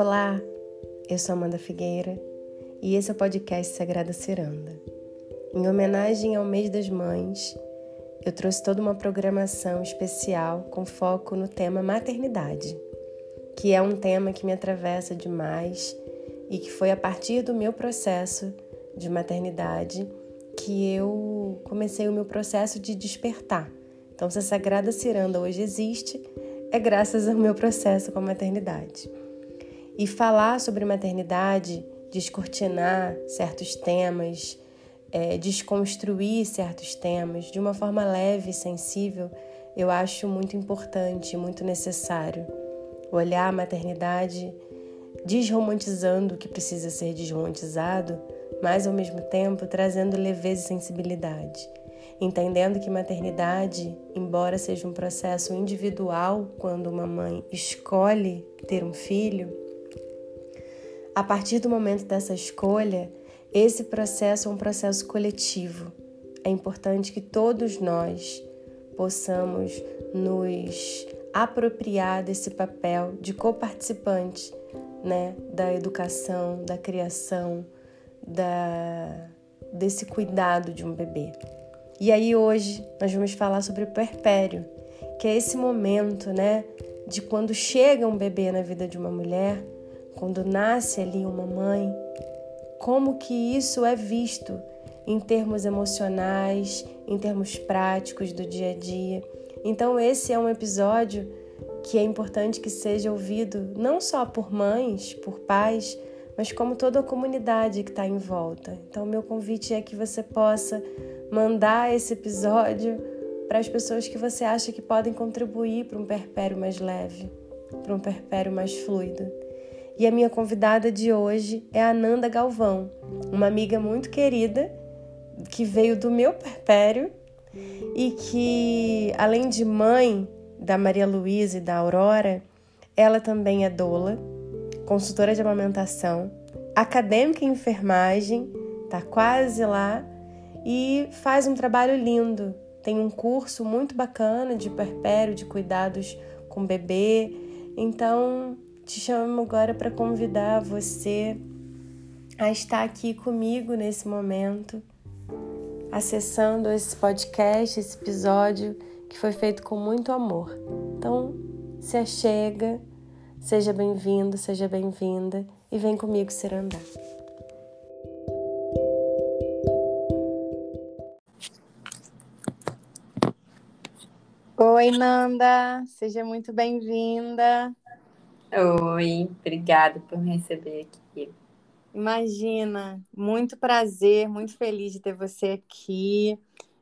Olá, eu sou Amanda Figueira e esse é o podcast Sagrada Ciranda. Em homenagem ao mês das mães, eu trouxe toda uma programação especial com foco no tema maternidade, que é um tema que me atravessa demais e que foi a partir do meu processo de maternidade que eu comecei o meu processo de despertar. Então, se a Sagrada Ciranda hoje existe, é graças ao meu processo com a maternidade. E falar sobre maternidade, descortinar certos temas, é, desconstruir certos temas de uma forma leve e sensível, eu acho muito importante, muito necessário. Olhar a maternidade desromantizando o que precisa ser desromantizado, mas ao mesmo tempo trazendo leveza e sensibilidade entendendo que maternidade, embora seja um processo individual quando uma mãe escolhe ter um filho, a partir do momento dessa escolha, esse processo é um processo coletivo. É importante que todos nós possamos nos apropriar desse papel de coparticipante, né, da educação, da criação, da desse cuidado de um bebê. E aí hoje nós vamos falar sobre o perpério, que é esse momento, né, de quando chega um bebê na vida de uma mulher, quando nasce ali uma mãe, como que isso é visto em termos emocionais, em termos práticos do dia a dia. Então esse é um episódio que é importante que seja ouvido não só por mães, por pais, mas como toda a comunidade que está em volta. Então, meu convite é que você possa mandar esse episódio para as pessoas que você acha que podem contribuir para um perpério mais leve, para um perpério mais fluido. E a minha convidada de hoje é a Ananda Galvão, uma amiga muito querida que veio do meu perpério e que, além de mãe da Maria Luísa e da Aurora, ela também é doula consultora de amamentação, acadêmica em enfermagem, tá quase lá e faz um trabalho lindo. Tem um curso muito bacana de perpério, de cuidados com bebê. Então, te chamo agora para convidar você a estar aqui comigo nesse momento, acessando esse podcast, esse episódio que foi feito com muito amor. Então, se achega Seja bem-vindo, seja bem-vinda e vem comigo ser andar. Oi, Nanda, seja muito bem-vinda. Oi, obrigada por me receber aqui. Imagina, muito prazer, muito feliz de ter você aqui.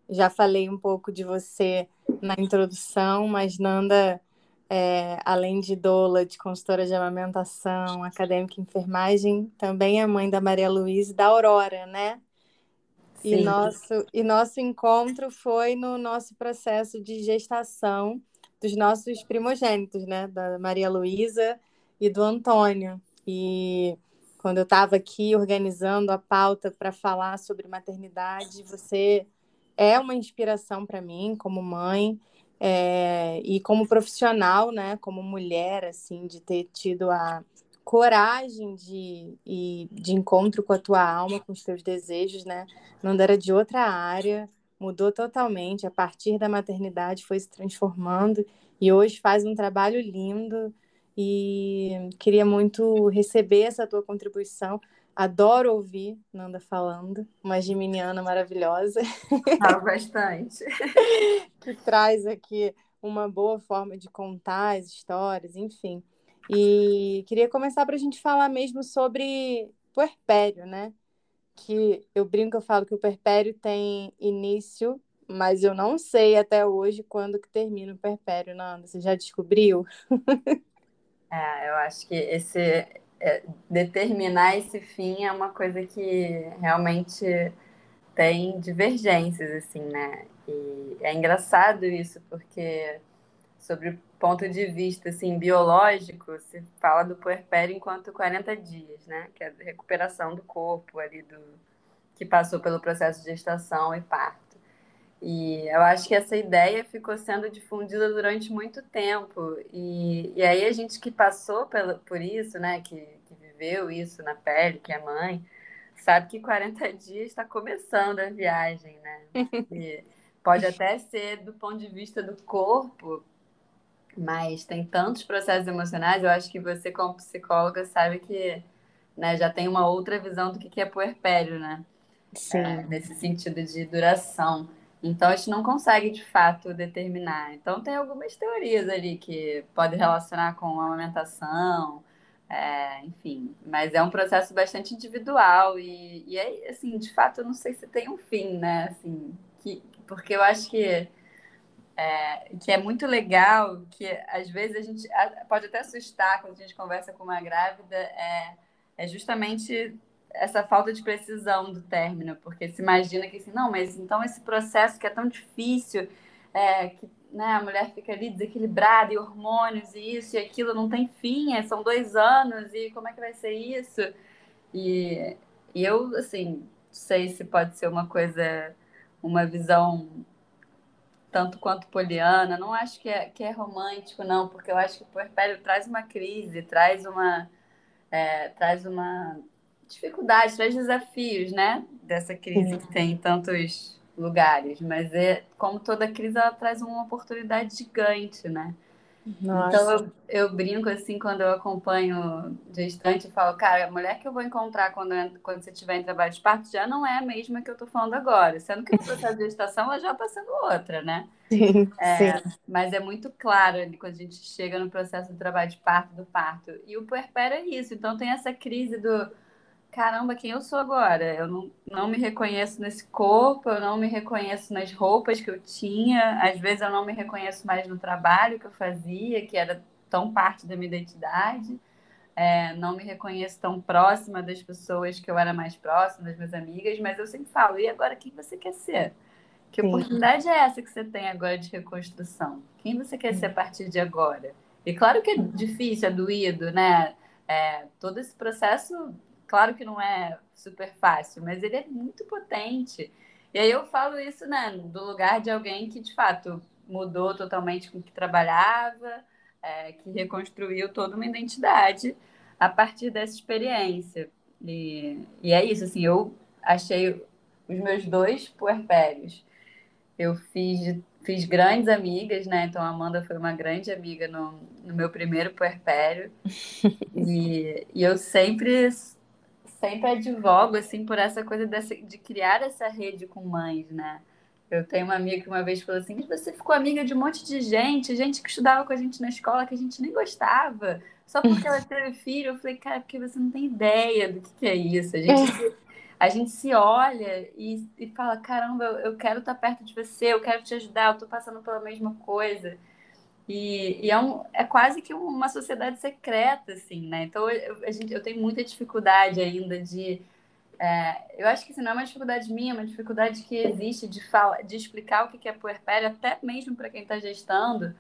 Já falei um pouco de você na introdução, mas Nanda é, além de doula, de consultora de amamentação, acadêmica em enfermagem, também é mãe da Maria Luísa e da Aurora, né? E nosso, e nosso encontro foi no nosso processo de gestação dos nossos primogênitos, né? Da Maria Luísa e do Antônio. E quando eu estava aqui organizando a pauta para falar sobre maternidade, você é uma inspiração para mim como mãe. É, e como profissional, né, como mulher, assim, de ter tido a coragem de, e, de encontro com a tua alma, com os teus desejos, né, não era de outra área, mudou totalmente, a partir da maternidade foi se transformando e hoje faz um trabalho lindo e queria muito receber essa tua contribuição. Adoro ouvir Nanda falando, uma geminiana maravilhosa. Ah, bastante. que traz aqui uma boa forma de contar as histórias, enfim. E queria começar para a gente falar mesmo sobre puerpério, né? Que eu brinco, eu falo que o puerpério tem início, mas eu não sei até hoje quando que termina o puerpério, Nanda. Você já descobriu? É, eu acho que esse é, determinar esse fim é uma coisa que realmente tem divergências, assim, né? E é engraçado isso, porque sobre ponto de vista, assim, biológico, se fala do puerpério enquanto 40 dias, né? Que é a recuperação do corpo ali, do que passou pelo processo de gestação e parto. E eu acho que essa ideia ficou sendo difundida durante muito tempo. E, e aí a gente que passou pelo, por isso, né, que, que viveu isso na pele, que é mãe, sabe que 40 dias está começando a viagem, né? E pode até ser do ponto de vista do corpo, mas tem tantos processos emocionais. Eu acho que você, como psicóloga, sabe que né, já tem uma outra visão do que é puerpério, né? Sim. É, nesse sentido de duração. Então, a gente não consegue, de fato, determinar. Então, tem algumas teorias ali que podem relacionar com a amamentação, é, enfim. Mas é um processo bastante individual e, e é, assim, de fato, eu não sei se tem um fim, né? Assim, que, porque eu acho que é, que é muito legal, que às vezes a gente pode até assustar quando a gente conversa com uma grávida, é, é justamente essa falta de precisão do término, porque se imagina que assim, não, mas então esse processo que é tão difícil, é, que né, a mulher fica ali desequilibrada, e hormônios, e isso e aquilo não tem fim, é, são dois anos, e como é que vai ser isso? E, e eu, assim, sei se pode ser uma coisa, uma visão tanto quanto poliana, não acho que é, que é romântico, não, porque eu acho que o puerpério traz uma crise, traz uma, é, traz uma dificuldade, traz desafios, né? Dessa crise que tem em tantos lugares. Mas é como toda crise, ela traz uma oportunidade gigante, né? Nossa. Então eu, eu, brinco assim quando eu acompanho gestante e falo, cara, a mulher que eu vou encontrar quando, quando você estiver em trabalho de parto já não é a mesma que eu tô falando agora. Sendo que o processo de gestação ela já está sendo outra, né? Sim, é, sim. Mas é muito claro ali quando a gente chega no processo de trabalho de parto do parto. E o puerpério é isso. Então tem essa crise do caramba, quem eu sou agora? Eu não, não me reconheço nesse corpo, eu não me reconheço nas roupas que eu tinha, às vezes eu não me reconheço mais no trabalho que eu fazia, que era tão parte da minha identidade. É, não me reconheço tão próxima das pessoas que eu era mais próxima, das minhas amigas, mas eu sempre falo, e agora quem você quer ser? Que Sim. oportunidade é essa que você tem agora de reconstrução? Quem você quer ser a partir de agora? E claro que é difícil, é doído, né? É, todo esse processo Claro que não é super fácil, mas ele é muito potente. E aí eu falo isso, né, do lugar de alguém que de fato mudou totalmente com o que trabalhava, é, que reconstruiu toda uma identidade a partir dessa experiência. E, e é isso, assim, eu achei os meus dois puerpérios. Eu fiz, fiz grandes amigas, né? Então a Amanda foi uma grande amiga no, no meu primeiro puerpério. e, e eu sempre sempre advogo assim por essa coisa dessa, de criar essa rede com mães, né? Eu tenho uma amiga que uma vez falou assim: você ficou amiga de um monte de gente, gente que estudava com a gente na escola que a gente nem gostava, só porque ela teve filho. Eu falei, cara, porque você não tem ideia do que, que é isso. A gente, a gente se olha e, e fala: caramba, eu, eu quero estar perto de você, eu quero te ajudar, eu estou passando pela mesma coisa. E, e é, um, é quase que uma sociedade secreta, assim, né? Então, eu, a gente, eu tenho muita dificuldade ainda de... É, eu acho que isso não é uma dificuldade minha, é uma dificuldade que existe de, fala, de explicar o que é puerpério, até mesmo para quem está gestando.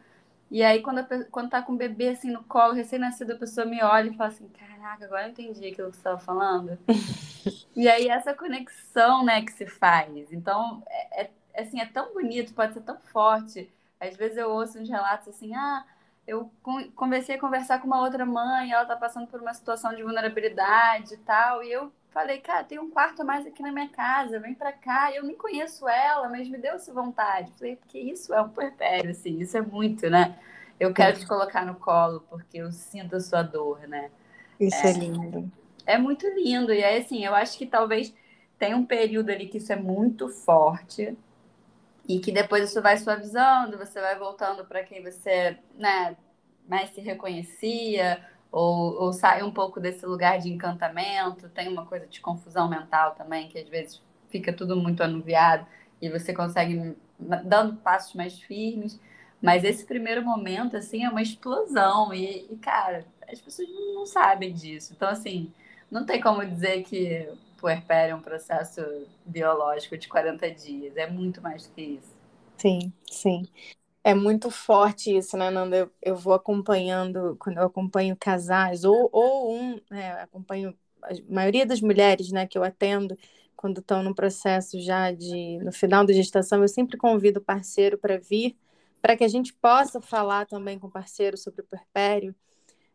E aí, quando, a, quando tá com o bebê, assim, no colo, recém-nascido, a pessoa me olha e fala assim, caraca, agora eu entendi aquilo que você estava falando. e aí, essa conexão, né, que se faz. Então, é, é, assim, é tão bonito, pode ser tão forte às vezes eu ouço uns relatos assim, ah, eu comecei a conversar com uma outra mãe, ela tá passando por uma situação de vulnerabilidade e tal, e eu falei, cara, tem um quarto a mais aqui na minha casa, vem para cá. Eu nem conheço ela, mas me deu essa vontade. Falei, porque isso é um puerpério, assim, isso é muito, né? Eu quero te colocar no colo porque eu sinto a sua dor, né? Isso é, é lindo. É muito lindo. E aí, assim, eu acho que talvez tenha um período ali que isso é muito forte, e que depois isso vai suavizando, você vai voltando para quem você né, mais se reconhecia, ou, ou sai um pouco desse lugar de encantamento, tem uma coisa de confusão mental também, que às vezes fica tudo muito anuviado e você consegue dando passos mais firmes. Mas esse primeiro momento, assim, é uma explosão. E, e, cara, as pessoas não sabem disso. Então, assim, não tem como dizer que puerpério é um processo biológico de 40 dias. É muito mais do que isso. Sim, sim. É muito forte isso, né, Nanda? Eu, eu vou acompanhando, quando eu acompanho casais, ou, ou um, né, acompanho a maioria das mulheres né, que eu atendo, quando estão no processo já de no final da gestação, eu sempre convido o parceiro para vir, para que a gente possa falar também com o parceiro sobre o puerpério,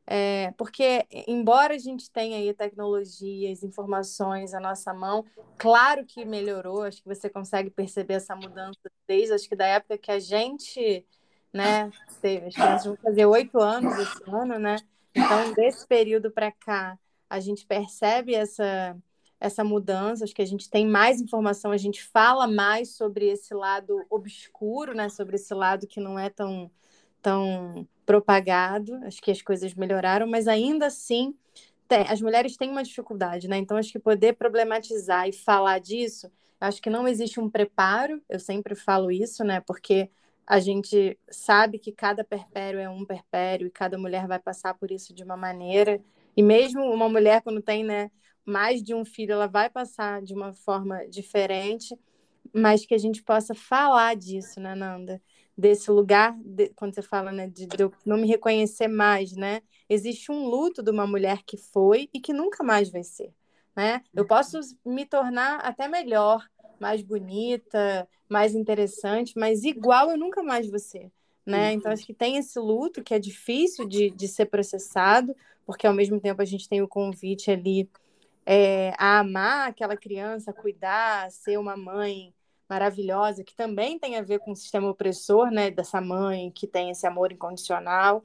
é, porque embora a gente tenha aí tecnologias, informações à nossa mão, claro que melhorou, acho que você consegue perceber essa mudança desde acho que da época que a gente, né, teve, as crianças vão fazer oito anos esse ano, né? Então, desse período para cá, a gente percebe essa essa mudança, acho que a gente tem mais informação, a gente fala mais sobre esse lado obscuro, né, sobre esse lado que não é tão, tão propagado, acho que as coisas melhoraram, mas ainda assim tem, as mulheres têm uma dificuldade, né? Então acho que poder problematizar e falar disso, acho que não existe um preparo, eu sempre falo isso, né? Porque a gente sabe que cada perpério é um perpério e cada mulher vai passar por isso de uma maneira. E mesmo uma mulher, quando tem né, mais de um filho, ela vai passar de uma forma diferente, mas que a gente possa falar disso, né, Nanda? Desse lugar, de, quando você fala, né, de, de eu não me reconhecer mais, né? Existe um luto de uma mulher que foi e que nunca mais vai ser, né? Eu posso me tornar até melhor, mais bonita, mais interessante, mas igual eu nunca mais vou ser, né? Então acho que tem esse luto que é difícil de, de ser processado, porque ao mesmo tempo a gente tem o convite ali é, a amar aquela criança, cuidar, ser uma mãe maravilhosa, que também tem a ver com o sistema opressor, né, dessa mãe que tem esse amor incondicional,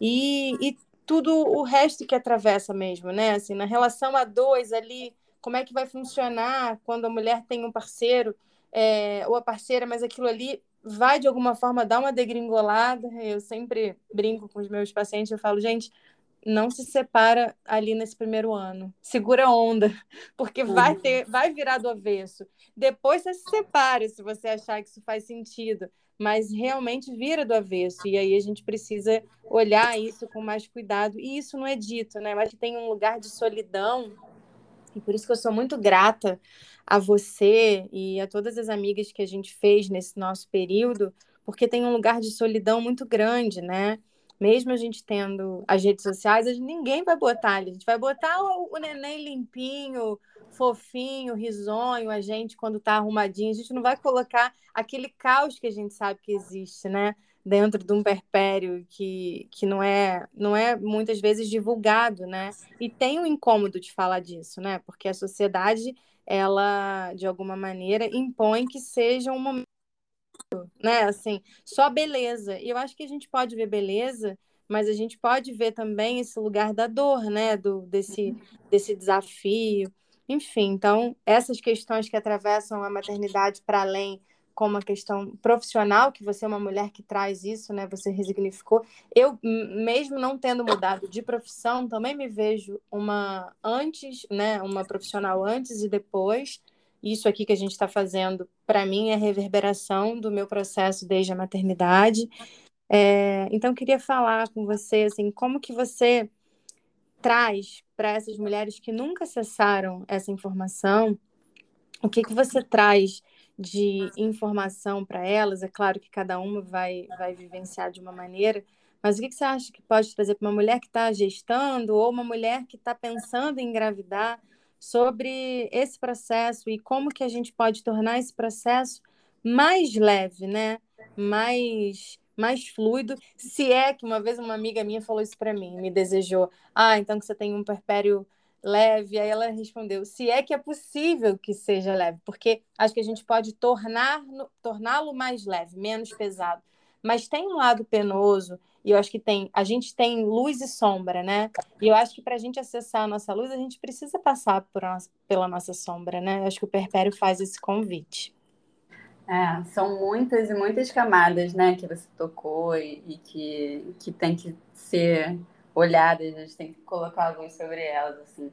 e, e tudo o resto que atravessa mesmo, né, assim, na relação a dois ali, como é que vai funcionar quando a mulher tem um parceiro é, ou a parceira, mas aquilo ali vai de alguma forma dar uma degringolada, eu sempre brinco com os meus pacientes, eu falo, gente, não se separa ali nesse primeiro ano. Segura a onda, porque vai uhum. ter, vai virar do avesso. Depois você se separa se você achar que isso faz sentido, mas realmente vira do avesso. E aí a gente precisa olhar isso com mais cuidado. E isso não é dito, né? Mas tem um lugar de solidão. E por isso que eu sou muito grata a você e a todas as amigas que a gente fez nesse nosso período, porque tem um lugar de solidão muito grande, né? Mesmo a gente tendo as redes sociais, gente, ninguém vai botar ali. A gente vai botar o, o neném limpinho, fofinho, risonho, a gente quando tá arrumadinho. A gente não vai colocar aquele caos que a gente sabe que existe, né? Dentro de um perpério que, que não é não é muitas vezes divulgado, né? E tem um incômodo de falar disso, né? Porque a sociedade, ela, de alguma maneira, impõe que seja um momento né? Assim, só beleza. E eu acho que a gente pode ver beleza, mas a gente pode ver também esse lugar da dor, né? Do, desse, desse desafio. Enfim, então, essas questões que atravessam a maternidade para além, como a questão profissional, que você é uma mulher que traz isso, né? Você resignificou. Eu, mesmo não tendo mudado de profissão, também me vejo uma antes, né? Uma profissional antes e depois isso aqui que a gente está fazendo, para mim, é reverberação do meu processo desde a maternidade. É, então, queria falar com você, assim, como que você traz para essas mulheres que nunca acessaram essa informação, o que, que você traz de informação para elas? É claro que cada uma vai, vai vivenciar de uma maneira, mas o que, que você acha que pode trazer para uma mulher que está gestando ou uma mulher que está pensando em engravidar? Sobre esse processo e como que a gente pode tornar esse processo mais leve, né? Mais mais fluido, se é que uma vez uma amiga minha falou isso para mim, me desejou, ah, então que você tem um perpério leve, aí ela respondeu, se é que é possível que seja leve, porque acho que a gente pode tornar torná-lo mais leve, menos pesado, mas tem um lado penoso e eu acho que tem, a gente tem luz e sombra, né? E eu acho que para a gente acessar a nossa luz, a gente precisa passar nossa, pela nossa sombra, né? Eu acho que o Perpério faz esse convite. É, são muitas e muitas camadas, né, que você tocou e, e que, que tem que ser olhadas, a gente tem que colocar a luz sobre elas, assim.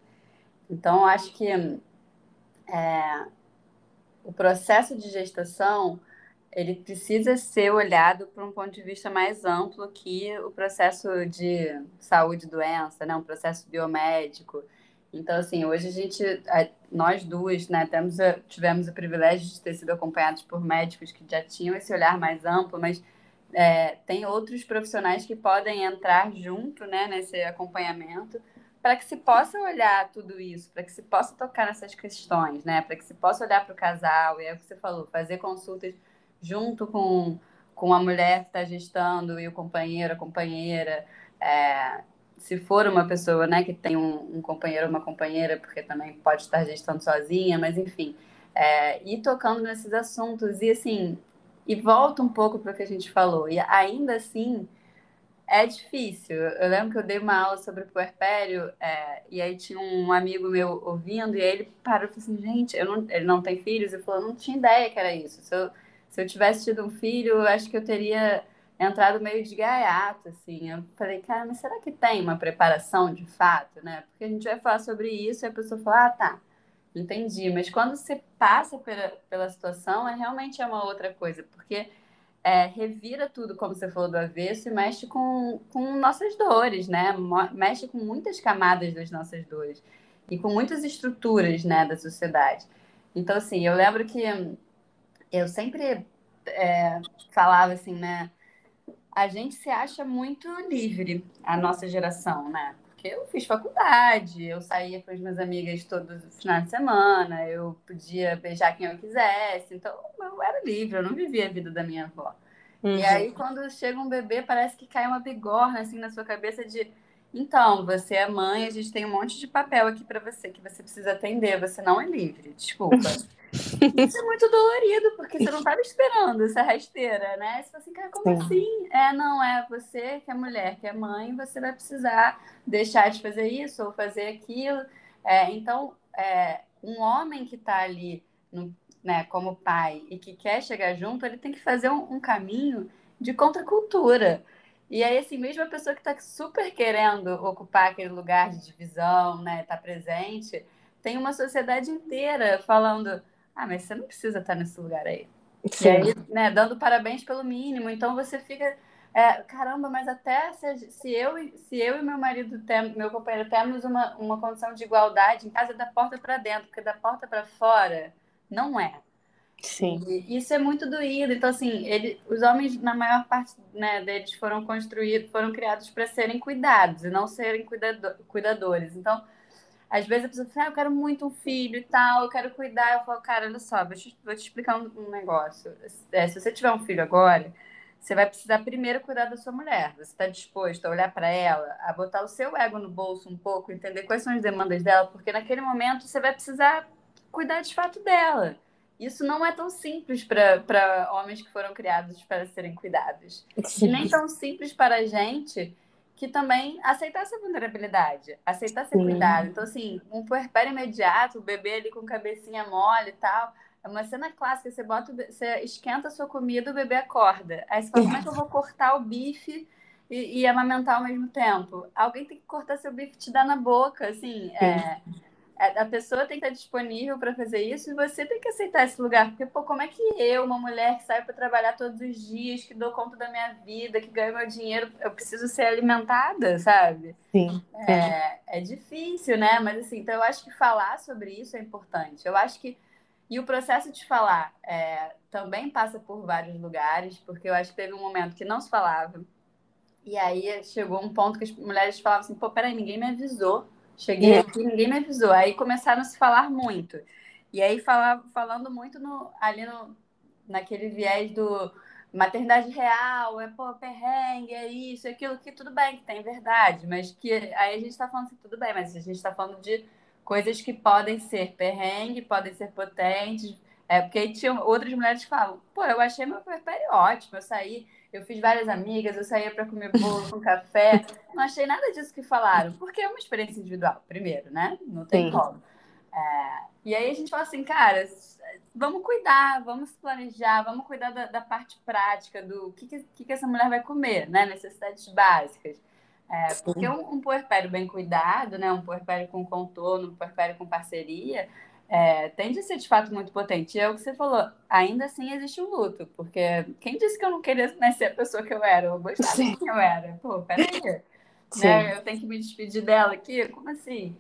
Então, eu acho que é, o processo de gestação ele precisa ser olhado por um ponto de vista mais amplo que o processo de saúde e doença, né? um processo biomédico. Então, assim, hoje a gente, nós duas, né, temos, tivemos o privilégio de ter sido acompanhados por médicos que já tinham esse olhar mais amplo, mas é, tem outros profissionais que podem entrar junto, né, nesse acompanhamento para que se possa olhar tudo isso, para que se possa tocar nessas questões, né? Para que se possa olhar para o casal, e é o que você falou, fazer consultas junto com, com a mulher que está gestando e o companheiro, a companheira. É, se for uma pessoa né, que tem um, um companheiro ou uma companheira, porque também pode estar gestando sozinha, mas enfim, é, ir tocando nesses assuntos e assim, e volta um pouco para o que a gente falou, e ainda assim é difícil. Eu lembro que eu dei uma aula sobre puerpério, é, e aí tinha um amigo meu ouvindo, e aí ele parou e falou assim: gente, eu não, ele não tem filhos, e falou: não tinha ideia que era isso. Se eu, se eu tivesse tido um filho, eu acho que eu teria entrado meio de gaiato, assim. Eu falei, cara, mas será que tem uma preparação de fato, né? Porque a gente vai falar sobre isso e a pessoa fala, ah, tá, entendi. Mas quando você passa pela, pela situação, é realmente é uma outra coisa, porque é, revira tudo, como você falou do avesso, e mexe com, com nossas dores, né? Mexe com muitas camadas das nossas dores e com muitas estruturas, né, da sociedade. Então, assim, eu lembro que eu sempre é, falava assim, né? A gente se acha muito livre, a nossa geração, né? Porque eu fiz faculdade, eu saía com as minhas amigas todos os finais de semana, eu podia beijar quem eu quisesse, então eu era livre, eu não vivia a vida da minha avó. Uhum. E aí, quando chega um bebê, parece que cai uma bigorna assim na sua cabeça de então, você é mãe, a gente tem um monte de papel aqui para você que você precisa atender, você não é livre, desculpa. Isso é muito dolorido, porque você não estava esperando essa rasteira, né? Você fala assim, cara, como Sim. assim? É, não, é você que é mulher, que é mãe, você vai precisar deixar de fazer isso ou fazer aquilo. É, então, é, um homem que está ali no, né, como pai e que quer chegar junto, ele tem que fazer um, um caminho de contracultura. E aí, assim, mesmo a pessoa que está super querendo ocupar aquele lugar de divisão, né, tá presente, tem uma sociedade inteira falando: ah, mas você não precisa estar tá nesse lugar aí. Sim. E aí, né, dando parabéns pelo mínimo. Então você fica. É, caramba, mas até se, se, eu, se eu e meu marido, tem, meu companheiro, temos uma, uma condição de igualdade em casa, é da porta para dentro, porque da porta para fora não é. Sim. E isso é muito doído. Então, assim, ele, os homens, na maior parte né, deles, foram construídos, foram criados para serem cuidados e não serem cuidado, cuidadores. Então, às vezes a pessoa fala, ah, eu quero muito um filho e tal, eu quero cuidar. Eu falo, cara, olha só, vou te, vou te explicar um, um negócio. É, se você tiver um filho agora, você vai precisar primeiro cuidar da sua mulher. Você está disposto a olhar para ela, a botar o seu ego no bolso um pouco, entender quais são as demandas dela, porque naquele momento você vai precisar cuidar de fato dela. Isso não é tão simples para homens que foram criados para serem cuidados. Sim. E nem tão simples para a gente que também aceitar essa vulnerabilidade, aceitar ser Sim. cuidado. Então, assim, um puerpério imediato, o bebê ali com cabecinha mole e tal. É uma cena clássica, você bota, você esquenta a sua comida, o bebê acorda. Aí você fala, como é que eu vou cortar o bife e, e amamentar ao mesmo tempo? Alguém tem que cortar seu bife e te dar na boca, assim. É, a pessoa tem que estar disponível para fazer isso e você tem que aceitar esse lugar. Porque, pô, como é que eu, uma mulher que sai para trabalhar todos os dias, que dou conta da minha vida, que ganho meu dinheiro, eu preciso ser alimentada, sabe? Sim. É, é difícil, né? Mas, assim, então eu acho que falar sobre isso é importante. Eu acho que. E o processo de falar é, também passa por vários lugares, porque eu acho que teve um momento que não se falava. E aí chegou um ponto que as mulheres falavam assim: pô, peraí, ninguém me avisou Cheguei é. aqui, ninguém me avisou. Aí começaram a se falar muito. E aí falava, falando muito no, ali no, naquele viés do maternidade real, é pô, perrengue, é isso, é aquilo, que tudo bem, que tem verdade, mas que aí a gente está falando assim, tudo bem, mas a gente está falando de coisas que podem ser perrengue, podem ser potentes, é, porque aí tinha outras mulheres que falam, pô, eu achei meu puerpério ótimo, eu saí eu fiz várias amigas, eu saía para comer bolo com café. Não achei nada disso que falaram, porque é uma experiência individual, primeiro, né? Não tem Sim. como. É, e aí a gente fala assim, cara, vamos cuidar, vamos planejar, vamos cuidar da, da parte prática, do que, que, que, essa mulher vai comer, né? Necessidades básicas. É, porque um, um puerpério bem cuidado, né? Um puerpério com contorno, um puerpério com parceria, é, tende a ser de fato muito potente. E é o que você falou, ainda assim existe um luto, porque quem disse que eu não queria né, ser a pessoa que eu era? Eu gostava Sim. de quem eu era. Pô, peraí. Né, eu tenho que me despedir dela aqui? Como assim?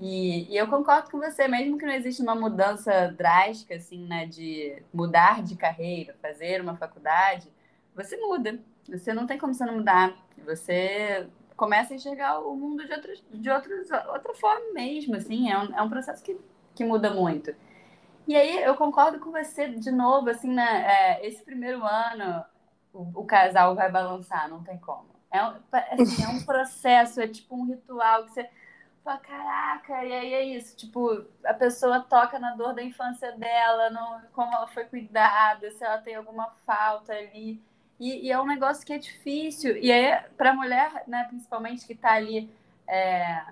E, e, eu concordo com você, mesmo que não exista uma mudança drástica, assim, né, de mudar de carreira, fazer uma faculdade, você muda. Você não tem como você não mudar. Você começa a enxergar o mundo de, outras, de outros, outra forma mesmo, assim, é um, é um processo que, que muda muito. E aí eu concordo com você de novo, assim, né? É, esse primeiro ano o, o, casal vai balançar, não tem como. É um, assim, é um processo, é tipo um ritual que você fala, caraca, e aí é isso, tipo, a pessoa toca na dor da infância dela, no, como ela foi cuidada, se ela tem alguma falta ali. E, e é um negócio que é difícil. E aí, para a mulher, né, principalmente que está ali é,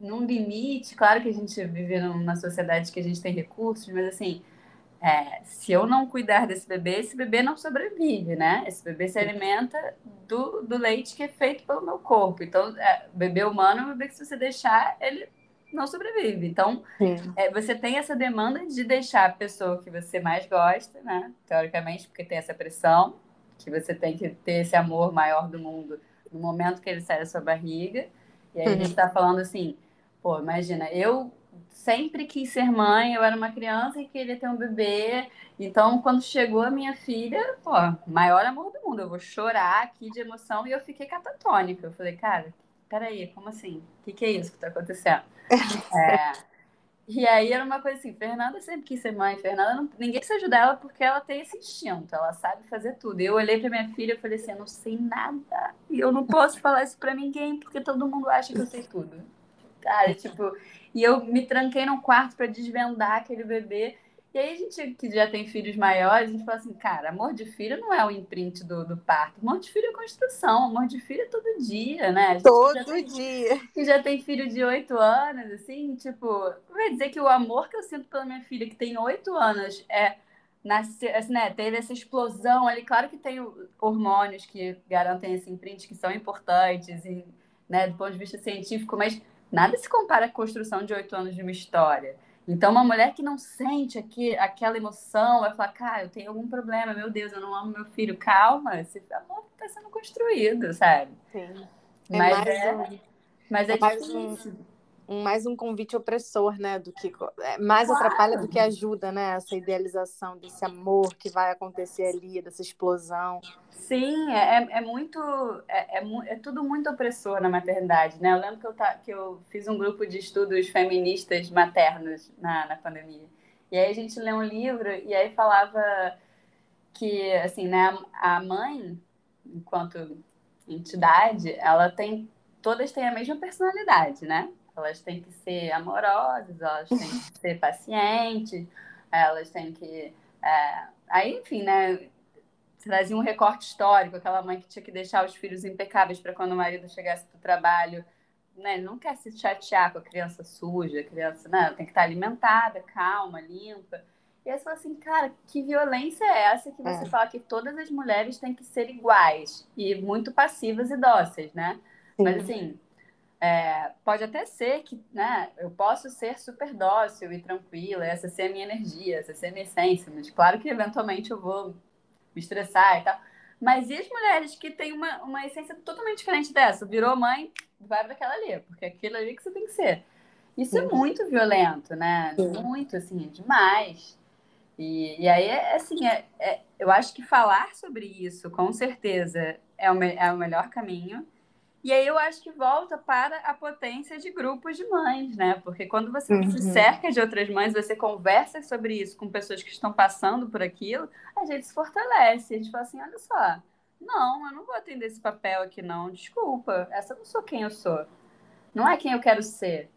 num limite, claro que a gente vive numa sociedade que a gente tem recursos, mas assim, é, se eu não cuidar desse bebê, esse bebê não sobrevive, né? Esse bebê se alimenta do, do leite que é feito pelo meu corpo. Então, é, bebê humano é um bebê que se você deixar, ele não sobrevive. Então, é, você tem essa demanda de deixar a pessoa que você mais gosta, né? Teoricamente, porque tem essa pressão, que você tem que ter esse amor maior do mundo no momento que ele sai da sua barriga. E aí uhum. a gente está falando assim, pô, imagina, eu sempre quis ser mãe, eu era uma criança e queria ter um bebê. Então, quando chegou a minha filha, pô, maior amor do mundo, eu vou chorar aqui de emoção e eu fiquei catatônica. Eu falei, cara, peraí, como assim? O que, que é isso que está acontecendo? é, e aí era uma coisa assim, Fernanda sempre quis ser mãe, Fernanda não, ninguém precisa ajudar ela porque ela tem esse instinto, ela sabe fazer tudo. Eu olhei para minha filha e falei assim, eu não sei nada e eu não posso falar isso para ninguém porque todo mundo acha que eu sei tudo. Cara, tipo, e eu me tranquei num quarto para desvendar aquele bebê. E aí a gente que já tem filhos maiores, a gente fala assim, cara, amor de filho não é o imprint do, do parto. Amor de filho é construção, amor de filho é todo dia, né? todo tem, dia. Que já tem filho de oito anos, assim, tipo, vai dizer que o amor que eu sinto pela minha filha, que tem oito anos, é nasce, assim, né, teve essa explosão ali. Claro que tem hormônios que garantem esse imprint que são importantes, e, né, do ponto de vista científico, mas Nada se compara à construção de oito anos de uma história. Então, uma mulher que não sente aqui, aquela emoção vai falar, cara, eu tenho algum problema, meu Deus, eu não amo meu filho. Calma, esse amor está sendo construído, sabe? Sim. É mas, é, um, mas é, é mais difícil. Um um, mais um convite opressor, né? Do que é, mais claro. atrapalha do que ajuda, né? Essa idealização desse amor que vai acontecer ali, dessa explosão. Sim, é, é, é muito. É, é, é, tudo muito opressor na maternidade, né? Eu lembro que eu, tá, que eu fiz um grupo de estudos feministas maternos na, na pandemia. E aí a gente leu um livro e aí falava que, assim, né, a mãe, enquanto entidade, ela tem. Todas têm a mesma personalidade, né? Elas têm que ser amorosas, elas têm que ser pacientes, elas têm que. É... Aí, enfim, né? Trazia um recorte histórico, aquela mãe que tinha que deixar os filhos impecáveis para quando o marido chegasse do trabalho. Né? Não quer se chatear com a criança suja, a criança né? tem que estar alimentada, calma, limpa. E aí você fala assim, cara, que violência é essa que você é. fala que todas as mulheres têm que ser iguais e muito passivas e dóceis, né? Sim. Mas assim, é, pode até ser que né, eu posso ser super dócil e tranquila, essa ser a minha energia, essa ser a minha essência, mas claro que eventualmente eu vou me estressar e tal. Mas e as mulheres que têm uma, uma essência totalmente diferente dessa? Virou mãe, vai para aquela ali, porque é aquilo ali que você tem que ser. Isso é Sim. é muito violento, né? Sim. Muito, assim, demais. E, e aí, é, assim, é, é, eu acho que falar sobre isso, com certeza, é o, é o melhor caminho. E aí eu acho que volta para a potência de grupos de mães, né? Porque quando você uhum. se cerca de outras mães, você conversa sobre isso com pessoas que estão passando por aquilo, a gente se fortalece. A gente fala assim, olha só, não, eu não vou atender esse papel aqui não, desculpa, essa não sou quem eu sou. Não é quem eu quero ser,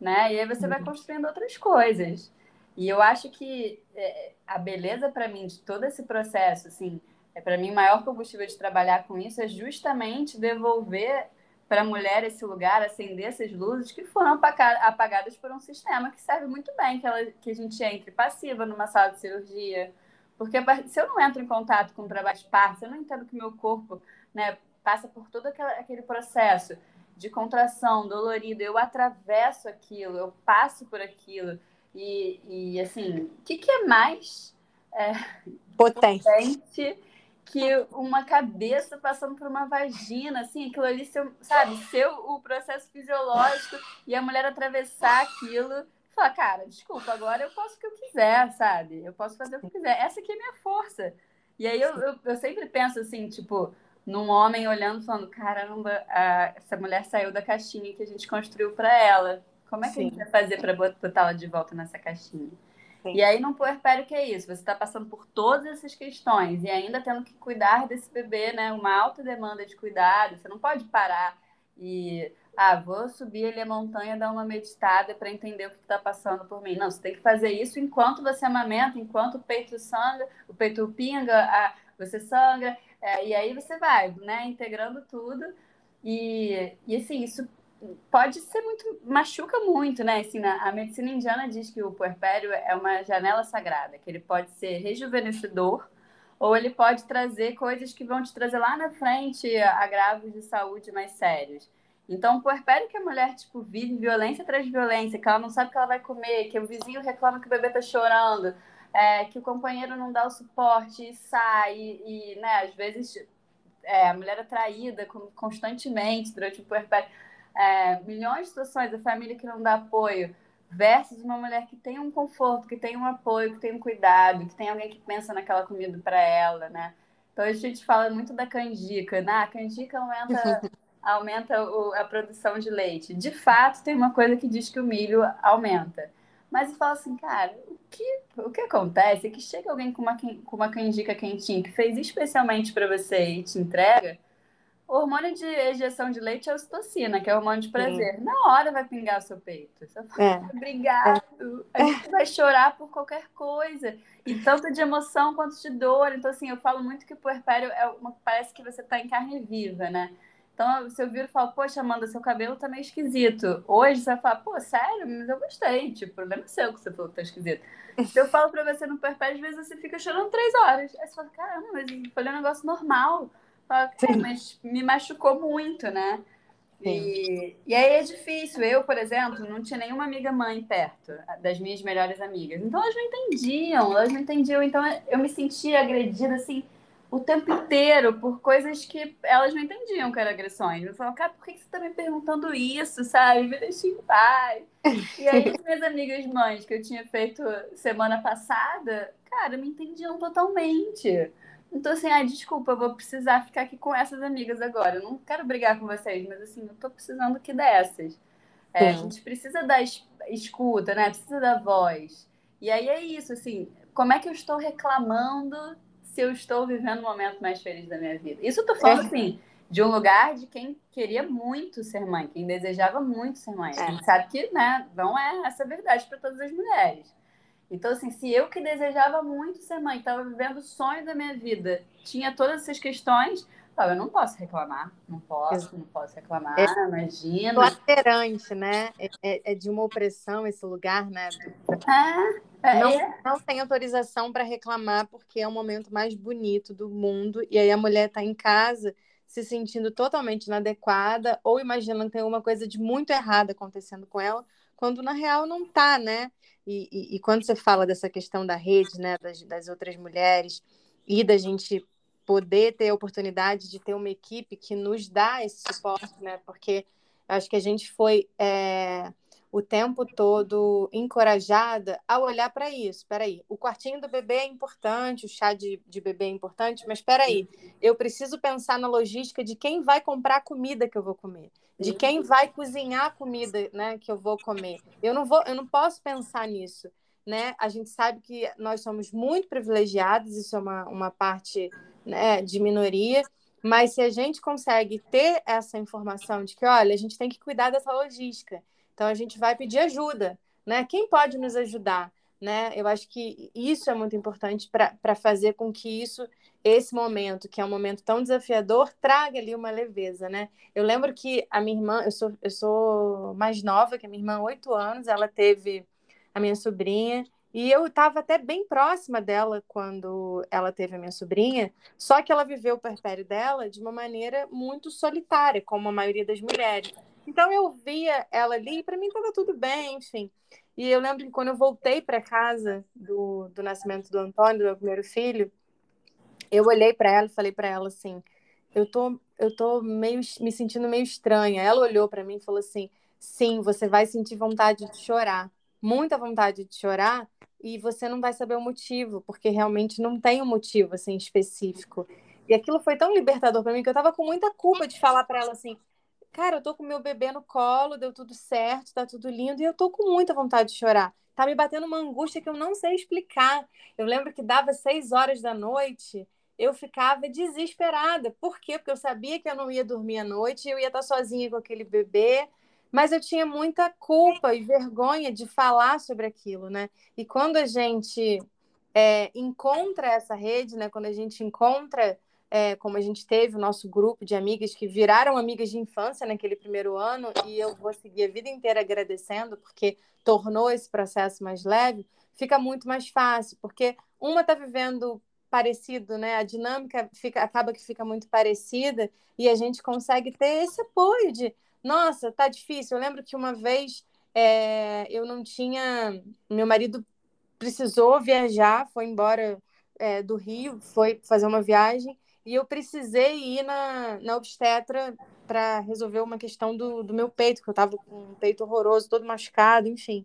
né? E aí você uhum. vai construindo outras coisas. E eu acho que é, a beleza para mim de todo esse processo, assim, é para mim o maior combustível de trabalhar com isso é justamente devolver para a mulher esse lugar, acender essas luzes que foram apagadas por um sistema que serve muito bem que, ela, que a gente entre passiva numa sala de cirurgia. Porque se eu não entro em contato com o trabalho de parto, se eu não entendo que meu corpo né, passa por todo aquele processo de contração dolorido, eu atravesso aquilo, eu passo por aquilo. E, e assim, o que, que é mais é, potente. potente que uma cabeça passando por uma vagina, assim, aquilo ali, seu, sabe, ser o processo fisiológico e a mulher atravessar aquilo. Falar, cara, desculpa, agora eu posso o que eu quiser, sabe? Eu posso fazer o que eu quiser. Essa aqui é minha força. E aí eu, eu, eu sempre penso assim, tipo, num homem olhando falando, caramba, a, essa mulher saiu da caixinha que a gente construiu para ela. Como é que Sim. a gente vai fazer para botá-la de volta nessa caixinha? Sim. E aí, no puerpério, que é isso? Você está passando por todas essas questões e ainda tendo que cuidar desse bebê, né? Uma alta demanda de cuidado. Você não pode parar e, ah, vou subir ali a montanha, dar uma meditada para entender o que está passando por mim. Não, você tem que fazer isso enquanto você amamenta, enquanto o peito sangra, o peito pinga, a, você sangra. É, e aí você vai, né, integrando tudo. E, e assim, isso pode ser muito, machuca muito, né? Assim, a medicina indiana diz que o puerpério é uma janela sagrada, que ele pode ser rejuvenescedor ou ele pode trazer coisas que vão te trazer lá na frente agravos de saúde mais sérios. Então, o puerpério que a mulher, tipo, vive violência atrás de violência, que ela não sabe o que ela vai comer, que o vizinho reclama que o bebê tá chorando, é, que o companheiro não dá o suporte e sai, e, e né, às vezes é, a mulher é traída constantemente durante o puerpério é, milhões de situações, a família que não dá apoio, versus uma mulher que tem um conforto, que tem um apoio, que tem um cuidado, que tem alguém que pensa naquela comida para ela, né? Então a gente fala muito da canjica, né? A canjica aumenta, aumenta o, a produção de leite. De fato, tem uma coisa que diz que o milho aumenta. Mas eu falo assim, cara, o que, o que acontece é que chega alguém com uma, com uma canjica quentinha que fez especialmente para você e te entrega, o hormônio de ejeção de leite é a ocitocina, que é o hormônio de prazer. Sim. Na hora vai pingar o seu peito. Você fala, é. obrigado. É. A gente vai chorar por qualquer coisa. E tanto de emoção quanto de dor. Então, assim, eu falo muito que o puerpério é uma, parece que você está em carne viva, né? Então, se eu viro e falo, poxa, Amanda, seu cabelo tá meio esquisito. Hoje você vai falar, pô, sério? Mas eu gostei. Tipo, o problema é seu que você falou que tá esquisito. Se eu falo pra você no puerpério, às vezes você fica chorando três horas. Aí você fala, caramba, mas foi um negócio normal. Mas me machucou muito, né? E, e aí é difícil. Eu, por exemplo, não tinha nenhuma amiga mãe perto das minhas melhores amigas. Então elas não entendiam, elas não entendiam. Então eu me sentia agredida assim o tempo inteiro por coisas que elas não entendiam que eram agressões. Eu falava, cara, por que você está me perguntando isso, sabe? Me deixa em paz. E aí as minhas amigas mães que eu tinha feito semana passada, cara, me entendiam totalmente. Então, assim, ai, desculpa, eu vou precisar ficar aqui com essas amigas agora. Eu não quero brigar com vocês, mas assim, eu tô precisando que dessas. É, a gente precisa da escuta, né? Precisa da voz. E aí é isso, assim, como é que eu estou reclamando se eu estou vivendo o momento mais feliz da minha vida? Isso eu tô falando, é. assim, de um lugar de quem queria muito ser mãe, quem desejava muito ser mãe. É. A gente sabe que, né, não é essa verdade para todas as mulheres. Então, assim, se eu que desejava muito ser mãe, estava vivendo o sonho da minha vida, tinha todas essas questões, eu não posso reclamar, não posso, não posso reclamar, é imagina. Lacerante, né? É, é, de uma opressão esse lugar, né? É, é, não, não tem autorização para reclamar porque é o momento mais bonito do mundo e aí a mulher está em casa se sentindo totalmente inadequada ou imaginando que tem alguma coisa de muito errada acontecendo com ela, quando na real não está, né? E, e, e, quando você fala dessa questão da rede, né, das, das outras mulheres, e da gente poder ter a oportunidade de ter uma equipe que nos dá esse suporte, né? Porque acho que a gente foi é, o tempo todo encorajada a olhar para isso. Espera aí, o quartinho do bebê é importante, o chá de, de bebê é importante, mas espera aí, eu preciso pensar na logística de quem vai comprar a comida que eu vou comer de quem vai cozinhar a comida, né, que eu vou comer. Eu não vou, eu não posso pensar nisso, né? A gente sabe que nós somos muito privilegiados, isso é uma, uma parte né, de minoria, mas se a gente consegue ter essa informação de que, olha, a gente tem que cuidar dessa logística, então a gente vai pedir ajuda, né? Quem pode nos ajudar? Né? Eu acho que isso é muito importante para fazer com que isso esse momento, que é um momento tão desafiador, traga ali uma leveza, né? Eu lembro que a minha irmã, eu sou, eu sou mais nova que a minha irmã, oito anos, ela teve a minha sobrinha, e eu estava até bem próxima dela quando ela teve a minha sobrinha, só que ela viveu o perpério dela de uma maneira muito solitária, como a maioria das mulheres. Então eu via ela ali e para mim estava tudo bem, enfim. E eu lembro que quando eu voltei para casa do, do nascimento do Antônio, do meu primeiro filho, eu olhei para ela e falei para ela assim: eu tô, eu tô meio, me sentindo meio estranha. Ela olhou para mim e falou assim: sim, você vai sentir vontade de chorar, muita vontade de chorar, e você não vai saber o motivo, porque realmente não tem um motivo assim específico. E aquilo foi tão libertador para mim que eu tava com muita culpa de falar para ela assim: cara, eu tô com meu bebê no colo, deu tudo certo, tá tudo lindo, e eu tô com muita vontade de chorar. Tá me batendo uma angústia que eu não sei explicar. Eu lembro que dava seis horas da noite, eu ficava desesperada. Por quê? Porque eu sabia que eu não ia dormir à noite, eu ia estar sozinha com aquele bebê, mas eu tinha muita culpa e vergonha de falar sobre aquilo, né? E quando a gente é, encontra essa rede, né? Quando a gente encontra é, como a gente teve o nosso grupo de amigas que viraram amigas de infância naquele primeiro ano, e eu vou seguir a vida inteira agradecendo, porque tornou esse processo mais leve, fica muito mais fácil, porque uma está vivendo parecido, né? A dinâmica fica, acaba que fica muito parecida e a gente consegue ter esse apoio de, nossa, tá difícil. Eu lembro que uma vez é, eu não tinha, meu marido precisou viajar, foi embora é, do Rio, foi fazer uma viagem e eu precisei ir na, na obstetra para resolver uma questão do, do meu peito, que eu estava com um peito horroroso, todo machucado, enfim.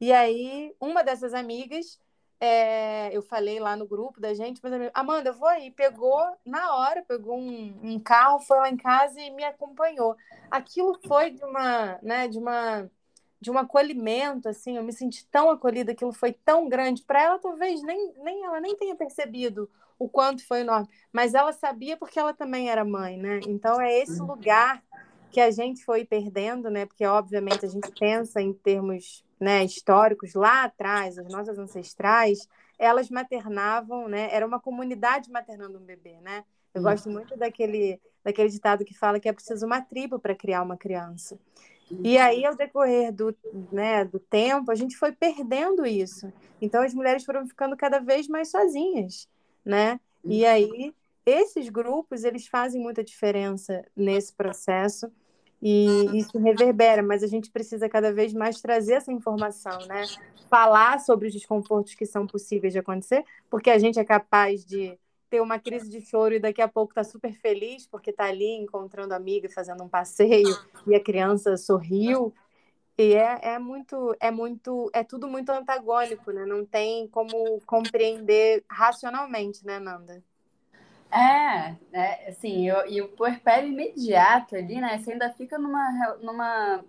E aí, uma dessas amigas, é, eu falei lá no grupo da gente, mas Amanda, eu vou aí. Pegou na hora, pegou um, um, carro, foi lá em casa e me acompanhou. Aquilo foi de uma, né, de uma de um acolhimento, assim, eu me senti tão acolhida, aquilo foi tão grande. Para ela, talvez nem, nem ela nem tenha percebido o quanto foi enorme, mas ela sabia porque ela também era mãe, né? Então é esse lugar que a gente foi perdendo, né? Porque obviamente a gente pensa em termos né, históricos lá atrás, as nossas ancestrais, elas maternavam, né? Era uma comunidade maternando um bebê, né? Eu gosto muito daquele, daquele ditado que fala que é preciso uma tribo para criar uma criança. E aí, ao decorrer do, né, do tempo, a gente foi perdendo isso. Então, as mulheres foram ficando cada vez mais sozinhas, né? E uhum. aí, esses grupos, eles fazem muita diferença nesse processo e isso reverbera, mas a gente precisa cada vez mais trazer essa informação, né? Falar sobre os desconfortos que são possíveis de acontecer, porque a gente é capaz de ter uma crise de choro e daqui a pouco tá super feliz porque tá ali encontrando amiga, fazendo um passeio e a criança sorriu. E é, é muito, é muito, é tudo muito antagônico, né? Não tem como compreender racionalmente, né, Nanda? É, é assim, eu, e o puerpério imediato ali, né? Você ainda fica numa, numa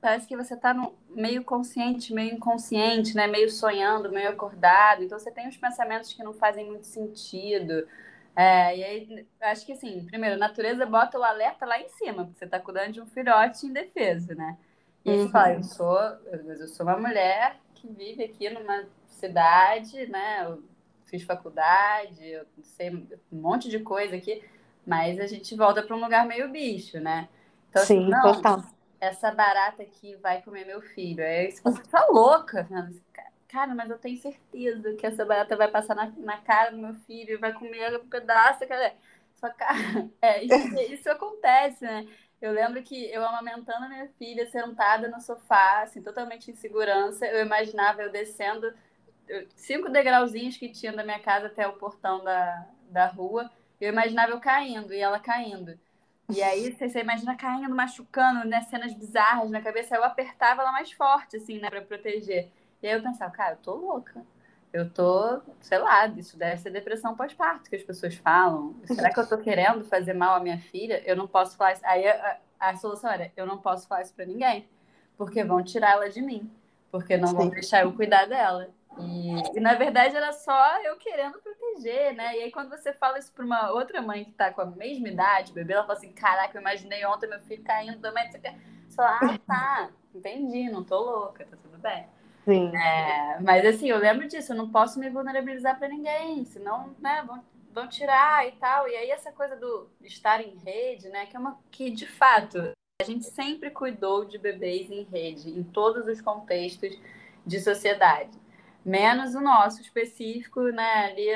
parece que você está meio consciente, meio inconsciente, né? Meio sonhando, meio acordado. Então você tem os pensamentos que não fazem muito sentido. É, e aí, acho que assim, primeiro, a natureza bota o alerta lá em cima, porque você está cuidando de um filhote indefeso, né? E aí você fala, eu uhum. sou, eu sou uma mulher que vive aqui numa cidade, né? Eu fiz faculdade, eu sei um monte de coisa aqui, mas a gente volta para um lugar meio bicho, né? Então, assim, Sim, assim, não, total essa barata aqui vai comer meu filho. Aí você tá louca. Cara, mas eu tenho certeza que essa barata vai passar na, na cara do meu filho vai comer um pedaço. Cara. Só cara, é, isso, isso acontece, né? Eu lembro que eu amamentando a minha filha, sentada no sofá, assim, totalmente em segurança, eu imaginava eu descendo cinco degrauzinhos que tinha da minha casa até o portão da, da rua, eu imaginava eu caindo e ela caindo. E aí você, você imagina caindo, machucando, né? Cenas bizarras na cabeça. Eu apertava ela mais forte, assim, né? Pra proteger. E aí eu pensava, cara, eu tô louca. Eu tô, sei lá, isso deve ser depressão pós-parto que as pessoas falam. Será que eu tô querendo fazer mal à minha filha? Eu não posso falar isso. Aí a, a, solução era, eu não posso falar isso pra ninguém. Porque vão tirar ela de mim. Porque não Sim. vão deixar eu cuidar dela. E, e, na verdade era só eu querendo proteger, né? E aí quando você fala isso para uma outra mãe que tá com a mesma idade, bebê, ela fala assim: Caraca, eu imaginei ontem meu filho caindo também. Você fala: Ah, tá, entendi, não tô louca, tá tudo bem. Sim. É, mas assim, eu lembro disso, eu não posso me vulnerabilizar para ninguém, senão, né, vão, vão tirar e tal. E aí essa coisa do estar em rede, né, que é uma que de fato a gente sempre cuidou de bebês em rede, em todos os contextos de sociedade menos o nosso específico, né? Ali,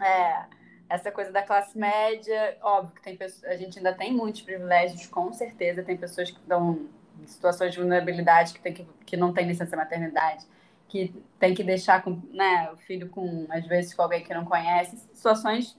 é, essa coisa da classe média, óbvio que tem pessoas, a gente ainda tem muitos privilégios, com certeza, tem pessoas que estão em situações de vulnerabilidade, que, tem que, que não tem licença maternidade, que tem que deixar com, né, o filho com, às vezes, com alguém que não conhece, situações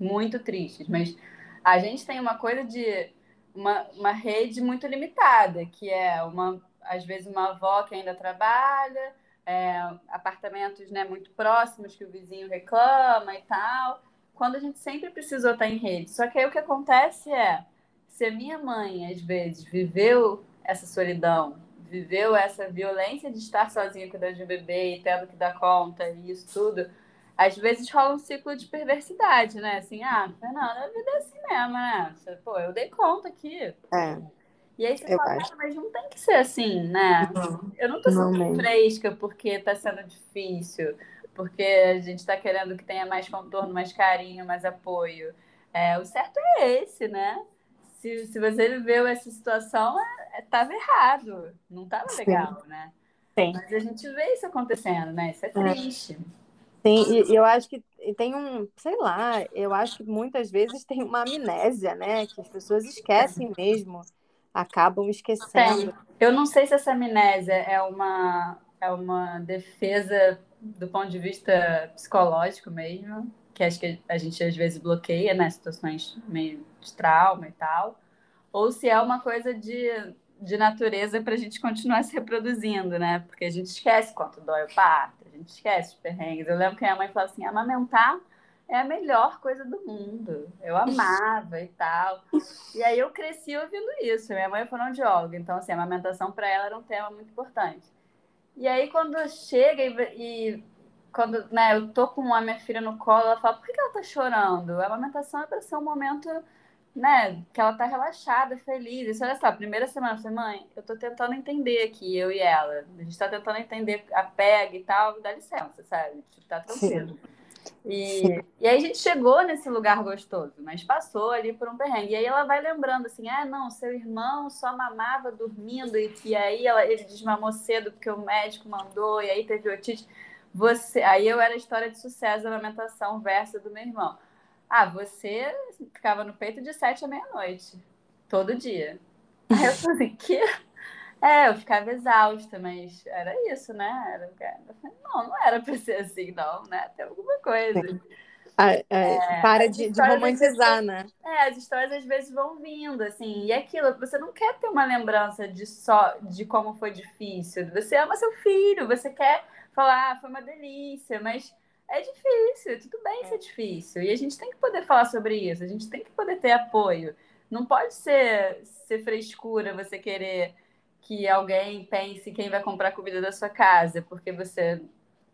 muito tristes, mas a gente tem uma coisa de uma, uma rede muito limitada, que é uma, às vezes, uma avó que ainda trabalha, é, apartamentos né, muito próximos que o vizinho reclama e tal, quando a gente sempre precisou estar em rede. Só que aí o que acontece é, se a minha mãe, às vezes, viveu essa solidão, viveu essa violência de estar sozinha cuidando de um bebê e tendo que dar conta e isso tudo, às vezes rola um ciclo de perversidade, né? Assim, ah, Fernanda, a vida é assim mesmo, né? Pô, eu dei conta aqui. É. E aí você fala, ah, mas não tem que ser assim, né? Não, eu não tô sendo não fresca porque tá sendo difícil, porque a gente tá querendo que tenha mais contorno, mais carinho, mais apoio. É, o certo é esse, né? Se, se você viveu essa situação, é, é, tava errado. Não tava legal, Sim. né? Sim. Mas a gente vê isso acontecendo, né? Isso é, é. triste. Sim, e eu acho que tem um, sei lá, eu acho que muitas vezes tem uma amnésia, né? Que as pessoas esquecem mesmo acabam esquecendo. Eu não sei se essa amnésia é uma, é uma defesa do ponto de vista psicológico mesmo, que acho que a gente às vezes bloqueia, né, situações meio de trauma e tal, ou se é uma coisa de, de natureza para a gente continuar se reproduzindo, né? Porque a gente esquece quanto dói o parto, a gente esquece os perrengues. Eu lembro que a minha mãe falou assim: amamentar é a melhor coisa do mundo. Eu amava e tal. E aí eu cresci ouvindo isso. Minha mãe é fonoaudióloga, então assim, a amamentação para ela era um tema muito importante. E aí quando chega e, e, quando né, eu tô com a minha filha no colo, ela fala: "Por que ela tá chorando?". A amamentação é para ser um momento né, que ela tá relaxada, feliz. Isso, olha só, primeira semana, eu falei, mãe, eu tô tentando entender aqui, eu e ela. A gente tá tentando entender a pega e tal, dá licença, sabe? Tipo, tá tranquilo. Sim. E, e aí a gente chegou nesse lugar gostoso, mas passou ali por um perrengue. E aí ela vai lembrando assim: ah, não, seu irmão só mamava dormindo, e, e aí ela, ele desmamou cedo porque o médico mandou, e aí teve otite. Você, aí eu era a história de sucesso da amamentação versa do meu irmão. Ah, você ficava no peito de sete à meia-noite, todo dia. Aí eu falei, que? É, eu ficava exausta, mas era isso, né? Era, não, não era pra ser assim, não, né? Tem alguma coisa. É, é, para de, de romantizar, né? É, as histórias às vezes vão vindo, assim, e é aquilo, você não quer ter uma lembrança de só de como foi difícil. Você ama seu filho, você quer falar, ah, foi uma delícia, mas é difícil, tudo bem ser difícil. E a gente tem que poder falar sobre isso, a gente tem que poder ter apoio. Não pode ser, ser frescura você querer que alguém pense quem vai comprar comida da sua casa, porque você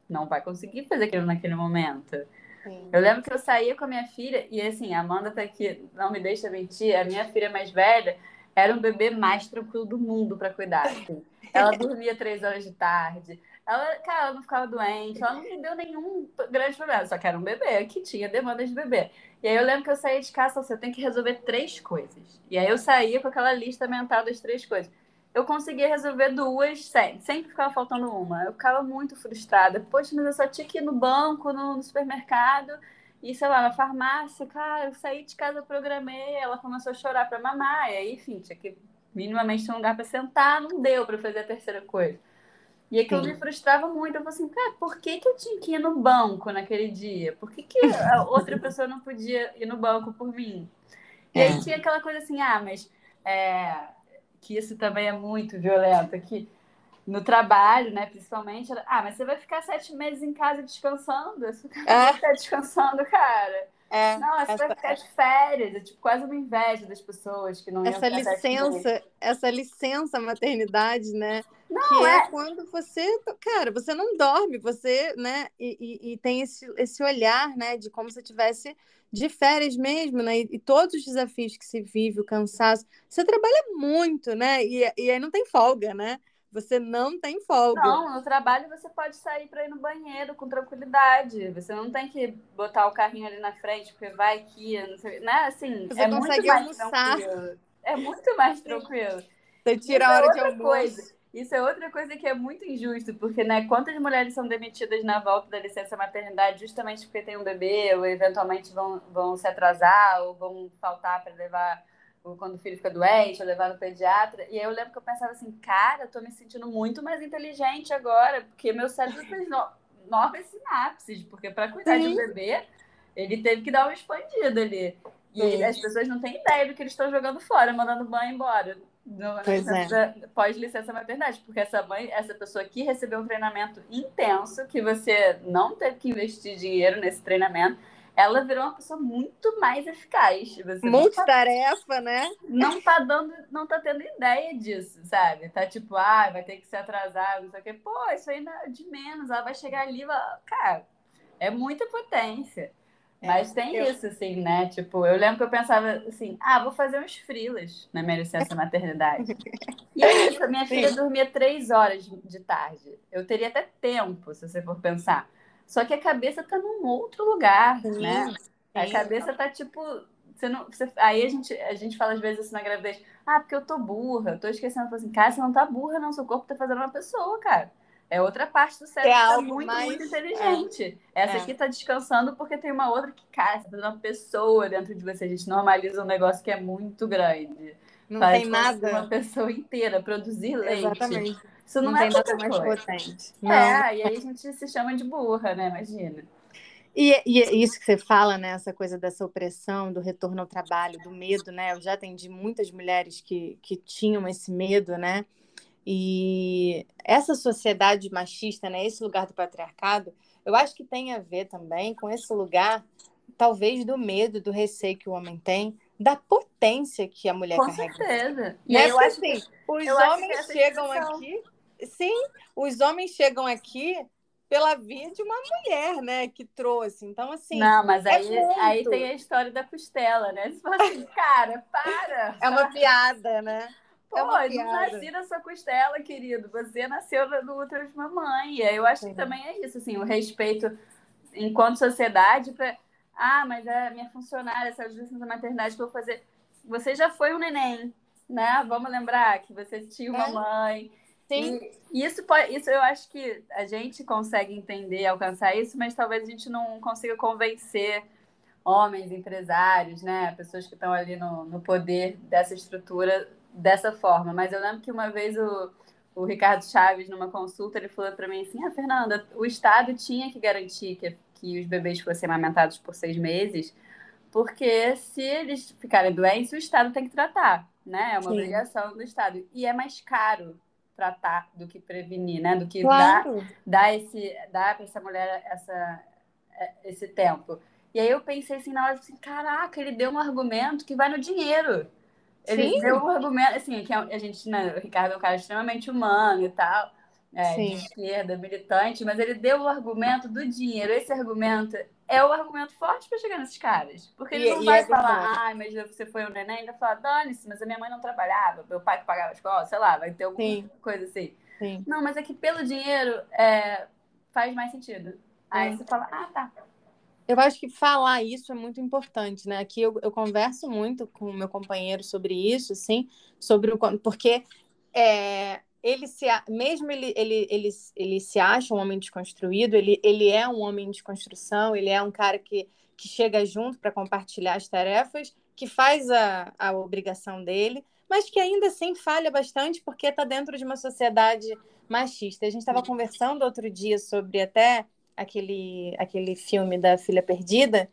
não vai conseguir fazer aquilo naquele momento. Sim. Eu lembro que eu saía com a minha filha, e assim, a Amanda tá aqui, não me deixa mentir, a minha filha mais velha era um bebê mais tranquilo do mundo para cuidar. Assim. Ela dormia três horas de tarde. Ela, cara, ela não ficava doente, ela não me deu nenhum grande problema, só que era um bebê que tinha demanda de bebê. E aí eu lembro que eu saía de casa, você tem que resolver três coisas. E aí eu saía com aquela lista mental das três coisas eu conseguia resolver duas sempre, sempre ficava faltando uma. Eu ficava muito frustrada. Poxa, mas eu só tinha que ir no banco, no, no supermercado e, sei lá, na farmácia. Cara, eu saí de casa, programei, ela começou a chorar para mamar. E aí, enfim, tinha que minimamente ter um lugar para sentar, não deu para fazer a terceira coisa. E aquilo Sim. me frustrava muito. Eu falei assim, cara, por que, que eu tinha que ir no banco naquele dia? Por que, que a outra pessoa não podia ir no banco por mim? E aí é. tinha aquela coisa assim, ah, mas é, que isso também é muito violento, que no trabalho, né, principalmente, ah, mas você vai ficar sete meses em casa descansando? Você vai ficar é. descansando, cara. É, não, você essa, vai ficar de férias, é tipo quase uma inveja das pessoas que não essa licença, essa licença maternidade, né? Não, que é... é... quando você, cara, você não dorme, você, né? E, e, e, tem esse, esse olhar, né, de como se tivesse de férias mesmo, né? E, e, todos os desafios que se vive, o cansaço, você trabalha muito, né? E, e aí não tem folga, né? Você não tem folga. Não, no trabalho você pode sair para ir no banheiro com tranquilidade. Você não tem que botar o carrinho ali na frente, porque vai aqui, não sei, né? Assim, você é consegue almoçar. Tranquilo. É muito mais tranquilo. Você tira a é hora é de almoço. Coisa. Isso é outra coisa que é muito injusto, porque, né, quantas mulheres são demitidas na volta da licença maternidade justamente porque tem um bebê, ou eventualmente vão, vão se atrasar, ou vão faltar para levar quando o filho fica doente, ou levar no pediatra. E aí eu lembro que eu pensava assim, cara, eu tô me sentindo muito mais inteligente agora, porque meu cérebro fez no... novas sinapses, porque para cuidar Sim. de um bebê, ele teve que dar uma expandida ali. E Sim. as pessoas não têm ideia do que eles estão jogando fora, mandando banho embora. No, é. pós licença maternidade, porque essa mãe, essa pessoa aqui recebeu um treinamento intenso que você não teve que investir dinheiro nesse treinamento ela virou uma pessoa muito mais eficaz. Você Multitarefa, tá, né? Não tá dando, não tá tendo ideia disso, sabe? Tá tipo, ah, vai ter que se atrasar, não sei o quê. Pô, isso aí é de menos. Ela vai chegar ali, vai... cara, é muita potência. É, Mas tem eu... isso, assim, né? Tipo, eu lembro que eu pensava assim, ah, vou fazer uns frilas na minha licença maternidade. e é isso, a minha filha Sim. dormia três horas de tarde. Eu teria até tempo, se você for pensar. Só que a cabeça tá num outro lugar, sim, né? Sim. A cabeça tá tipo. Você não, você, aí a gente, a gente fala às vezes assim na gravidez, ah, porque eu tô burra, eu tô esquecendo. Eu assim, cara, você não tá burra, não. Seu corpo tá fazendo uma pessoa, cara. É outra parte do cérebro é que tá muito, mais... muito inteligente. É. Essa é. aqui tá descansando porque tem uma outra que, cara, tá fazendo uma pessoa dentro de você. A gente normaliza um negócio que é muito grande. Não Faz tem nada. Uma pessoa inteira produzir leite. Exatamente. Isso não, não é tem nada mais coisa. potente. Não. É, e aí a gente se chama de burra, né? Imagina. E, e isso que você fala, né? Essa coisa dessa opressão, do retorno ao trabalho, do medo, né? Eu já atendi muitas mulheres que, que tinham esse medo, né? E essa sociedade machista, né? Esse lugar do patriarcado, eu acho que tem a ver também com esse lugar, talvez, do medo, do receio que o homem tem, da potência que a mulher com carrega. Com certeza. E né? eu acho assim, que, os homens chegam aqui Sim, os homens chegam aqui pela via de uma mulher, né, que trouxe. Então, assim. Não, mas é aí, aí tem a história da costela, né? Você fala assim, cara, para! É uma piada, né? Pô, é uma não nasci na sua costela, querido. Você nasceu no útero de mamãe. E eu acho que também é isso, assim, o respeito enquanto sociedade para. Ah, mas é minha funcionária, essa licença da maternidade que eu vou fazer. Você já foi um neném, né? Vamos lembrar que você tinha uma é. mãe Sim. E isso, pode, isso eu acho que a gente consegue entender, alcançar isso, mas talvez a gente não consiga convencer homens, empresários, né? Pessoas que estão ali no, no poder dessa estrutura dessa forma. Mas eu lembro que uma vez o, o Ricardo Chaves, numa consulta, ele falou para mim assim: Ah, Fernanda, o Estado tinha que garantir que, que os bebês fossem amamentados por seis meses, porque se eles ficarem doentes, o Estado tem que tratar, né? É uma Sim. obrigação do Estado. E é mais caro tratar do que prevenir, né? Do que claro. dar, dar, esse, dar para essa mulher essa, é, esse tempo. E aí eu pensei assim na hora, assim, caraca, ele deu um argumento que vai no dinheiro. Ele Sim. deu um argumento, assim, que a gente, né, o Ricardo é um cara extremamente humano e tal, é, de esquerda, militante, mas ele deu o argumento do dinheiro. Esse argumento é o argumento forte para chegar nesses caras. Porque ele e, não vai é falar, ah, mas você foi um neném, ainda fala, dane-se, mas a minha mãe não trabalhava, meu pai que pagava a escola, sei lá, vai ter alguma Sim. coisa assim. Sim. Não, mas é que pelo dinheiro é, faz mais sentido. Aí Sim. você fala, ah, tá. Eu acho que falar isso é muito importante, né? Aqui eu, eu converso muito com o meu companheiro sobre isso, assim, sobre o porque é, ele se mesmo ele, ele, ele, ele se acha um homem desconstruído, ele, ele é um homem de construção, ele é um cara que, que chega junto para compartilhar as tarefas, que faz a, a obrigação dele, mas que ainda assim falha bastante porque está dentro de uma sociedade machista. A gente estava conversando outro dia sobre até aquele, aquele filme da Filha Perdida,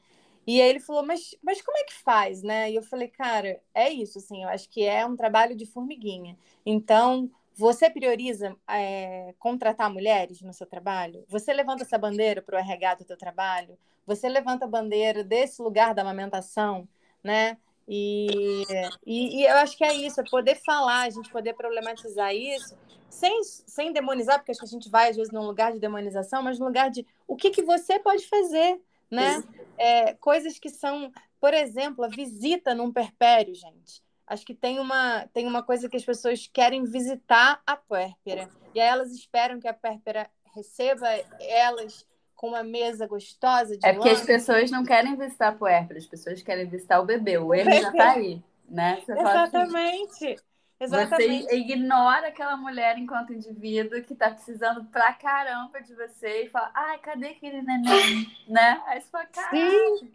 e aí ele falou, mas, mas como é que faz, né? E eu falei, cara, é isso, assim, eu acho que é um trabalho de formiguinha. Então, você prioriza é, contratar mulheres no seu trabalho? Você levanta essa bandeira para o RH do seu trabalho? Você levanta a bandeira desse lugar da amamentação, né? E, e, e, eu acho que é isso, é poder falar, a gente poder problematizar isso, sem, sem demonizar, porque acho que a gente vai, às vezes, num lugar de demonização, mas no lugar de o que, que você pode fazer, né? É, coisas que são, por exemplo, a visita num perpério, gente acho que tem uma, tem uma coisa que as pessoas querem visitar a puérpera. E aí elas esperam que a puérpera receba elas com uma mesa gostosa de É porque as pessoas não querem visitar a puérpera, as pessoas querem visitar o bebê. O erro já está aí, né? Você Exatamente. Exatamente. Você ignora aquela mulher enquanto indivíduo que está precisando pra caramba de você e fala, ai, cadê aquele neném? né? Aí você fala, caraca. Sim.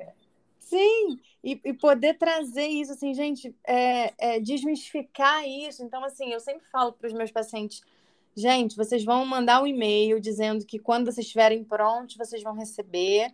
Sim, e, e, poder trazer isso, assim, gente, é, é, desmistificar isso. Então, assim, eu sempre falo para os meus pacientes, gente, vocês vão mandar um e-mail dizendo que quando vocês estiverem prontos, vocês vão receber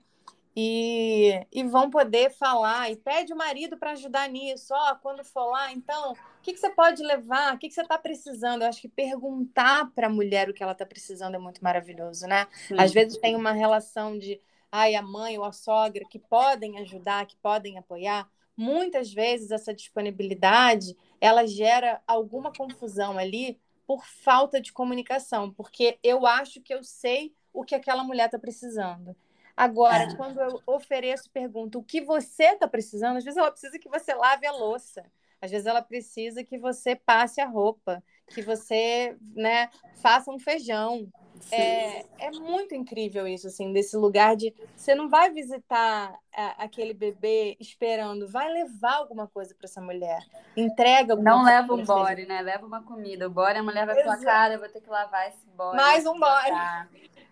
e, e vão poder falar. E pede o marido para ajudar nisso. Ó, oh, quando for lá, então, o que, que você pode levar? O que, que você está precisando? Eu acho que perguntar para a mulher o que ela está precisando é muito maravilhoso, né? Sim. Às vezes tem uma relação de ai, a mãe ou a sogra, que podem ajudar, que podem apoiar, muitas vezes essa disponibilidade ela gera alguma confusão ali por falta de comunicação, porque eu acho que eu sei o que aquela mulher está precisando. Agora, é. quando eu ofereço, pergunto o que você está precisando, às vezes ela precisa que você lave a louça, às vezes ela precisa que você passe a roupa, que você né, faça um feijão, é, é, muito incrível isso, assim, desse lugar de você não vai visitar a, aquele bebê esperando, vai levar alguma coisa para essa mulher. Entrega alguma Não leva um body, né? Leva uma comida. O body a mulher vai Exato. sua cara, eu vou ter que lavar esse body. Mais um body.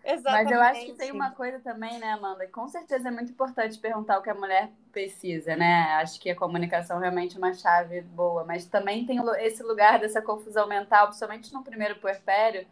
Exatamente. Mas eu acho que tem uma coisa também, né, Amanda? Com certeza é muito importante perguntar o que a mulher precisa, né? Acho que a comunicação realmente é uma chave boa, mas também tem esse lugar dessa confusão mental, principalmente no primeiro puerpério,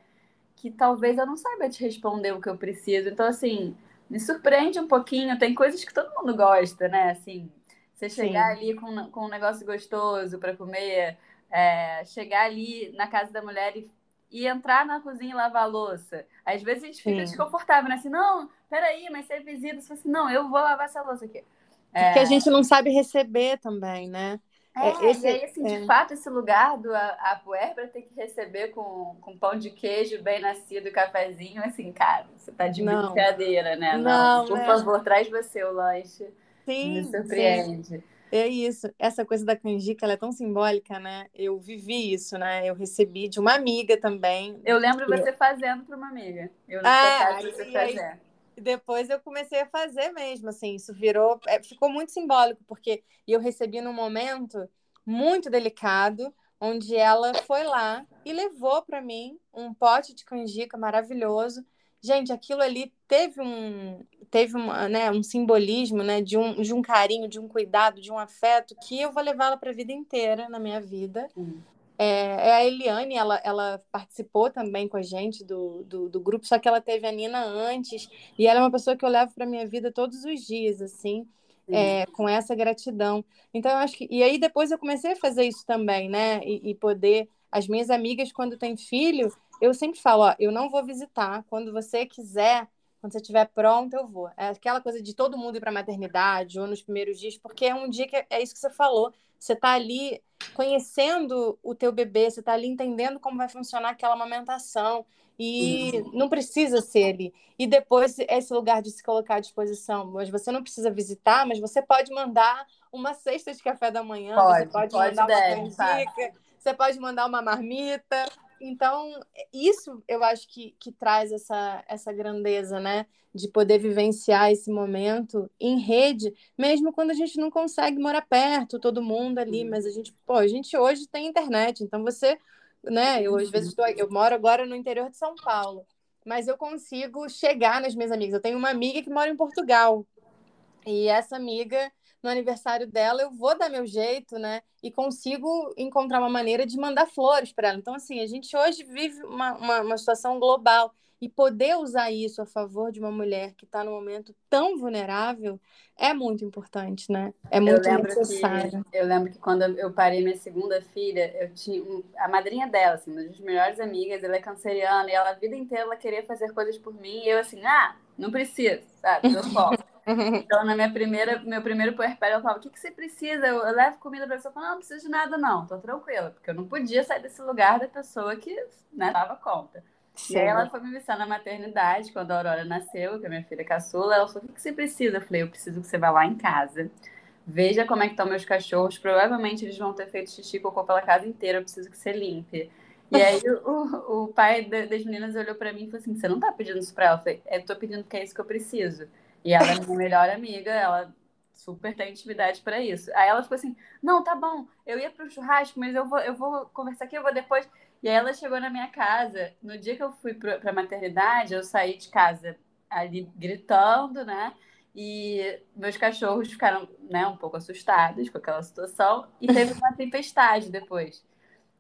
que talvez eu não saiba te responder o que eu preciso. Então, assim, me surpreende um pouquinho. Tem coisas que todo mundo gosta, né? Assim, você chegar Sim. ali com, com um negócio gostoso para comer, é, chegar ali na casa da mulher e, e, entrar na cozinha e lavar a louça. Às vezes a gente fica Sim. desconfortável, né? Assim, não, peraí, mas você é visita. Você assim, não, eu vou lavar essa louça aqui. É... Porque a gente não sabe receber também, né? É, é, esse, e aí, assim, é. de fato, esse lugar do Apuerba tem que receber com, com pão de queijo bem nascido e cafezinho, assim, cara, você tá de não. brincadeira, né? Não, não por né? favor, traz você o lanche. Sim, Me surpreende. Sim. É isso, essa coisa da canjica, ela é tão simbólica, né? Eu vivi isso, né? Eu recebi de uma amiga também. Eu lembro você fazendo para uma amiga. Eu não ah, sei você fazer. Depois eu comecei a fazer mesmo, assim, isso virou, é, ficou muito simbólico, porque eu recebi num momento muito delicado, onde ela foi lá e levou para mim um pote de canjica maravilhoso. Gente, aquilo ali teve um teve uma, né, um simbolismo, né, de um, de um carinho, de um cuidado, de um afeto que eu vou levá-la para a vida inteira na minha vida. Hum. É, é, a Eliane, ela, ela participou também com a gente do, do, do, grupo, só que ela teve a Nina antes, e ela é uma pessoa que eu levo para minha vida todos os dias, assim, é, com essa gratidão. Então, eu acho que. E aí, depois eu comecei a fazer isso também, né? E, e poder. As minhas amigas, quando têm filho, eu sempre falo: ó, eu não vou visitar. Quando você quiser, quando você estiver pronto, eu vou. É aquela coisa de todo mundo ir para a maternidade ou nos primeiros dias, porque é um dia que é, é isso que você falou. Você está ali conhecendo o teu bebê, você está ali entendendo como vai funcionar aquela amamentação. E uhum. não precisa ser ali. E depois, esse lugar de se colocar à disposição. Mas você não precisa visitar, mas você pode mandar uma cesta de café da manhã, pode, você pode, pode mandar deve, uma canjica, você pode mandar uma marmita. Então, isso eu acho que, que traz essa, essa grandeza, né? De poder vivenciar esse momento em rede, mesmo quando a gente não consegue morar perto, todo mundo ali, mas a gente, pô, a gente hoje tem internet, então você, né? Eu às vezes estou, eu moro agora no interior de São Paulo, mas eu consigo chegar nas minhas amigas. Eu tenho uma amiga que mora em Portugal, e essa amiga no aniversário dela, eu vou dar meu jeito, né? E consigo encontrar uma maneira de mandar flores para ela. Então, assim, a gente hoje vive uma, uma, uma, situação global. E poder usar isso a favor de uma mulher que está num momento tão vulnerável é muito importante, né? É muito eu necessário. Que, eu lembro que quando eu parei minha segunda filha, eu tinha a madrinha dela, assim, uma das melhores amigas, ela é canceriana, e ela a vida inteira ela queria fazer coisas por mim, e eu assim, ah, não precisa, sabe? Eu posso. Então, na minha primeira, meu primeiro puerpério, eu falava, o que, que você precisa? Eu, eu levo comida pra pessoa. Eu falava, não, não preciso de nada, não. Tô tranquila. Porque eu não podia sair desse lugar da pessoa que, né, dava conta. Sim. E aí ela foi me visitar na maternidade, quando a Aurora nasceu, que é minha filha caçula. Ela falou, o que, você precisa? Eu falei, eu preciso que você vá lá em casa. Veja como é que estão meus cachorros. Provavelmente eles vão ter feito xixi e cocô pela casa inteira. Eu preciso que você limpe. E aí o, o pai das meninas olhou para mim e falou assim: Você não tá pedindo isso pra ela? Eu falei: Eu tô pedindo porque é isso que eu preciso. E ela é minha melhor amiga, ela super tem intimidade para isso. Aí ela ficou assim: Não, tá bom, eu ia pro churrasco, mas eu vou, eu vou conversar aqui, eu vou depois. E aí ela chegou na minha casa. No dia que eu fui pra, pra maternidade, eu saí de casa ali gritando, né? E meus cachorros ficaram né, um pouco assustados com aquela situação. E teve uma tempestade depois.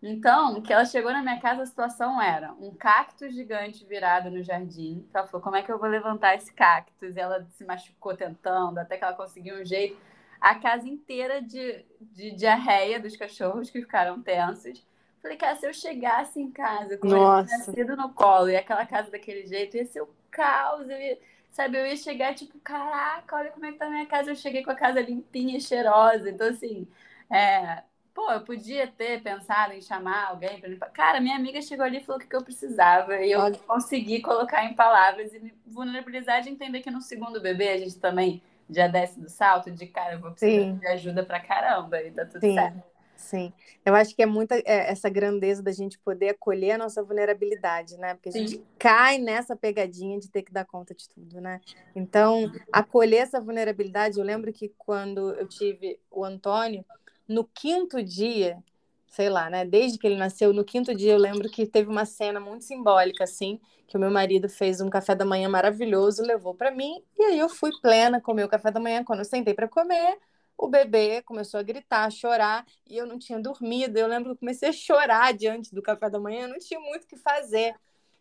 Então, que ela chegou na minha casa, a situação era um cactus gigante virado no jardim. Ela falou: como é que eu vou levantar esse cactus? E ela se machucou tentando, até que ela conseguiu um jeito. A casa inteira de, de diarreia dos cachorros que ficaram tensos. Falei, cara, se eu chegasse em casa com ele nascido no colo e aquela casa daquele jeito, ia ser o caos. Eu ia, sabe? Eu ia chegar, tipo, caraca, olha como é que tá a minha casa. Eu cheguei com a casa limpinha e cheirosa. Então, assim, é, pô, eu podia ter pensado em chamar alguém para limpar. Cara, minha amiga chegou ali e falou o que eu precisava. E eu olha. consegui colocar em palavras e me vulnerabilizar de entender que no segundo bebê a gente também já desce do salto de cara, eu vou precisar Sim. de ajuda pra caramba e tá tudo Sim. certo. Sim, eu acho que é muita é, essa grandeza da gente poder acolher a nossa vulnerabilidade, né? Porque a Sim. gente cai nessa pegadinha de ter que dar conta de tudo, né? Então, acolher essa vulnerabilidade, eu lembro que quando eu tive o Antônio, no quinto dia, sei lá, né? Desde que ele nasceu, no quinto dia eu lembro que teve uma cena muito simbólica, assim, que o meu marido fez um café da manhã maravilhoso, levou para mim, e aí eu fui plena, comer o café da manhã. Quando eu sentei para comer, o bebê começou a gritar, a chorar, e eu não tinha dormido. Eu lembro que eu comecei a chorar diante do café da manhã, não tinha muito o que fazer.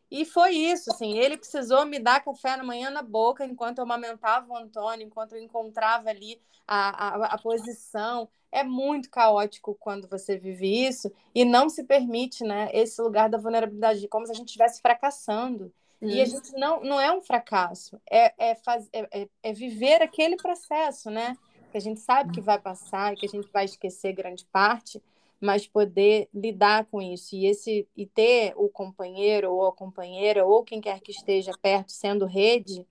E foi isso, assim, ele precisou me dar café na manhã na boca enquanto eu amamentava o Antônio, enquanto eu encontrava ali a, a, a posição. É muito caótico quando você vive isso e não se permite, né, esse lugar da vulnerabilidade, como se a gente estivesse fracassando. E a gente não, não é um fracasso, é, é, faz, é, é, é viver aquele processo, né? Que a gente sabe que vai passar e que a gente vai esquecer grande parte, mas poder lidar com isso e esse e ter o companheiro ou a companheira ou quem quer que esteja perto sendo rede,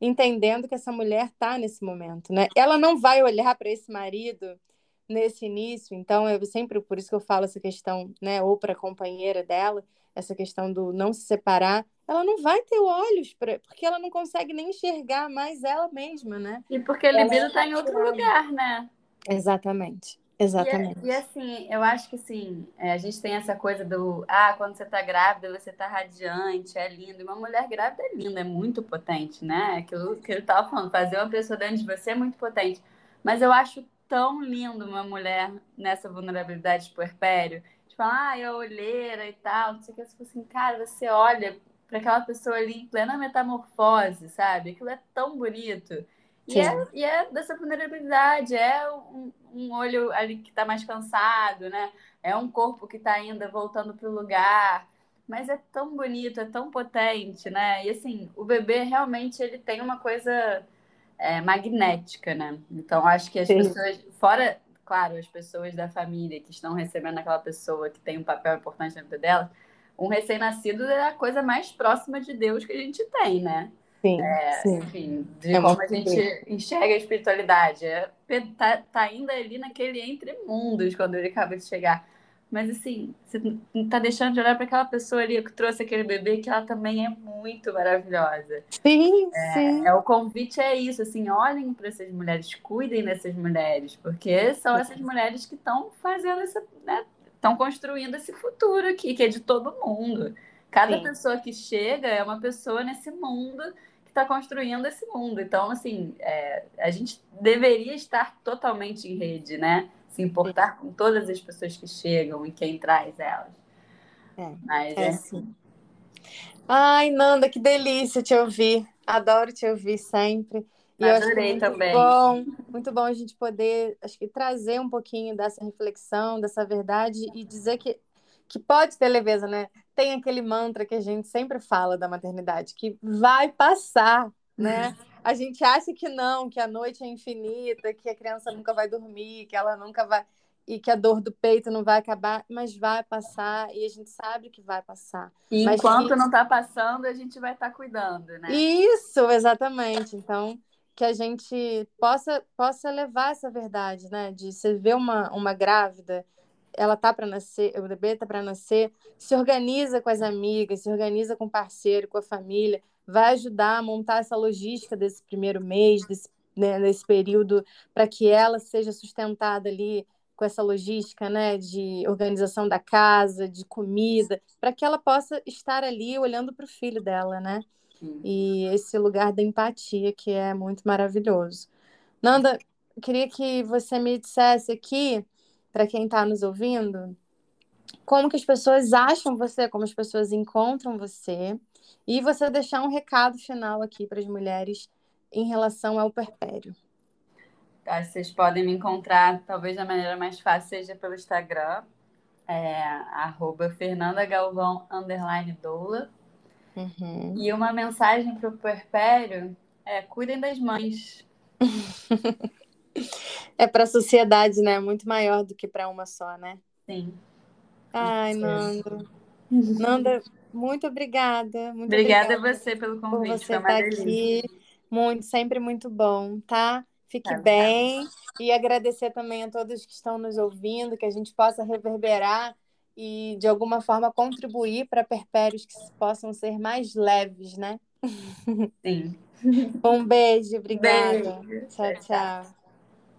entendendo que essa mulher está nesse momento, né? Ela não vai olhar para esse marido nesse início, então eu sempre por isso que eu falo essa questão, né, ou para a companheira dela, essa questão do não se separar, ela não vai ter olhos para, porque ela não consegue nem enxergar mais ela mesma, né? E porque a libido está em outro lugar, né? Exatamente. Exatamente. E, e, assim, eu acho que assim, é, a gente tem essa coisa do ah, quando você tá grávida, você tá radiante, é lindo. E uma mulher grávida é linda, é muito potente, né? Aquilo que ele tava falando, fazer uma pessoa dentro de você é muito potente. Mas eu acho tão lindo uma mulher nessa vulnerabilidade de puerpério. De falar, ah, é olheira e tal, não sei o que. Você assim, cara, você olha para aquela pessoa ali em plena metamorfose, sabe? Aquilo é tão bonito. E é, e é, dessa vulnerabilidade, é um, um olho ali que está mais cansado, né? É um corpo que está ainda voltando para o lugar. Mas é tão bonito, é tão potente, né? E assim, o bebê realmente ele tem uma coisa é, magnética, né? Então acho que as Sim. pessoas, fora, claro, as pessoas da família que estão recebendo aquela pessoa que tem um papel importante na vida dela, um recém-nascido é a coisa mais próxima de Deus que a gente tem, né? Sim, é, sim. Enfim, de é como a gente bem. enxerga a espiritualidade. É, tá, tá ainda ali naquele entre mundos quando ele acaba de chegar. Mas assim, você não tá deixando de olhar para aquela pessoa ali que trouxe aquele bebê, que ela também é muito maravilhosa. Sim, é, sim. É, o convite é isso, assim, olhem para essas mulheres, cuidem dessas mulheres, porque são essas mulheres que estão fazendo essa, estão né, construindo esse futuro aqui, que é de todo mundo. Cada sim. pessoa que chega é uma pessoa nesse mundo que está construindo esse mundo. Então, assim, é, a gente deveria estar totalmente em rede, né? Se importar com todas as pessoas que chegam e quem traz elas. É, Mas é, é assim. Ai, Nanda, que delícia te ouvir. Adoro te ouvir sempre. E Adorei muito também. Bom, muito bom a gente poder, acho que trazer um pouquinho dessa reflexão, dessa verdade e dizer que que pode ter leveza, né? Tem aquele mantra que a gente sempre fala da maternidade, que vai passar, né? A gente acha que não, que a noite é infinita, que a criança nunca vai dormir, que ela nunca vai e que a dor do peito não vai acabar, mas vai passar e a gente sabe que vai passar. E mas enquanto que... não está passando, a gente vai estar tá cuidando, né? Isso, exatamente. Então, que a gente possa possa levar essa verdade, né? De você ver uma, uma grávida ela tá para nascer, o bebê tá para nascer, se organiza com as amigas, se organiza com o parceiro, com a família, vai ajudar a montar essa logística desse primeiro mês, desse, né, desse período, para que ela seja sustentada ali com essa logística, né, de organização da casa, de comida, para que ela possa estar ali olhando para o filho dela, né? E esse lugar da empatia que é muito maravilhoso. Nanda, queria que você me dissesse aqui para quem está nos ouvindo, como que as pessoas acham você, como as pessoas encontram você, e você deixar um recado final aqui para as mulheres em relação ao perpério. Tá, vocês podem me encontrar, talvez da maneira mais fácil seja pelo Instagram, é, arroba Fernanda Galvão, underline doula. Uhum. E uma mensagem para o puerpério É, cuidem das mães. é para a sociedade, né? Muito maior do que para uma só, né? Sim. Ai, Nanda. Nanda, muito obrigada. Muito obrigada, obrigada a você pelo convite. Por você estar aqui. Muito, sempre muito bom, tá? Fique tá bem. E agradecer também a todos que estão nos ouvindo, que a gente possa reverberar e, de alguma forma, contribuir para perpérios que possam ser mais leves, né? Sim. Um beijo, obrigada. Beijo. Tchau, tchau.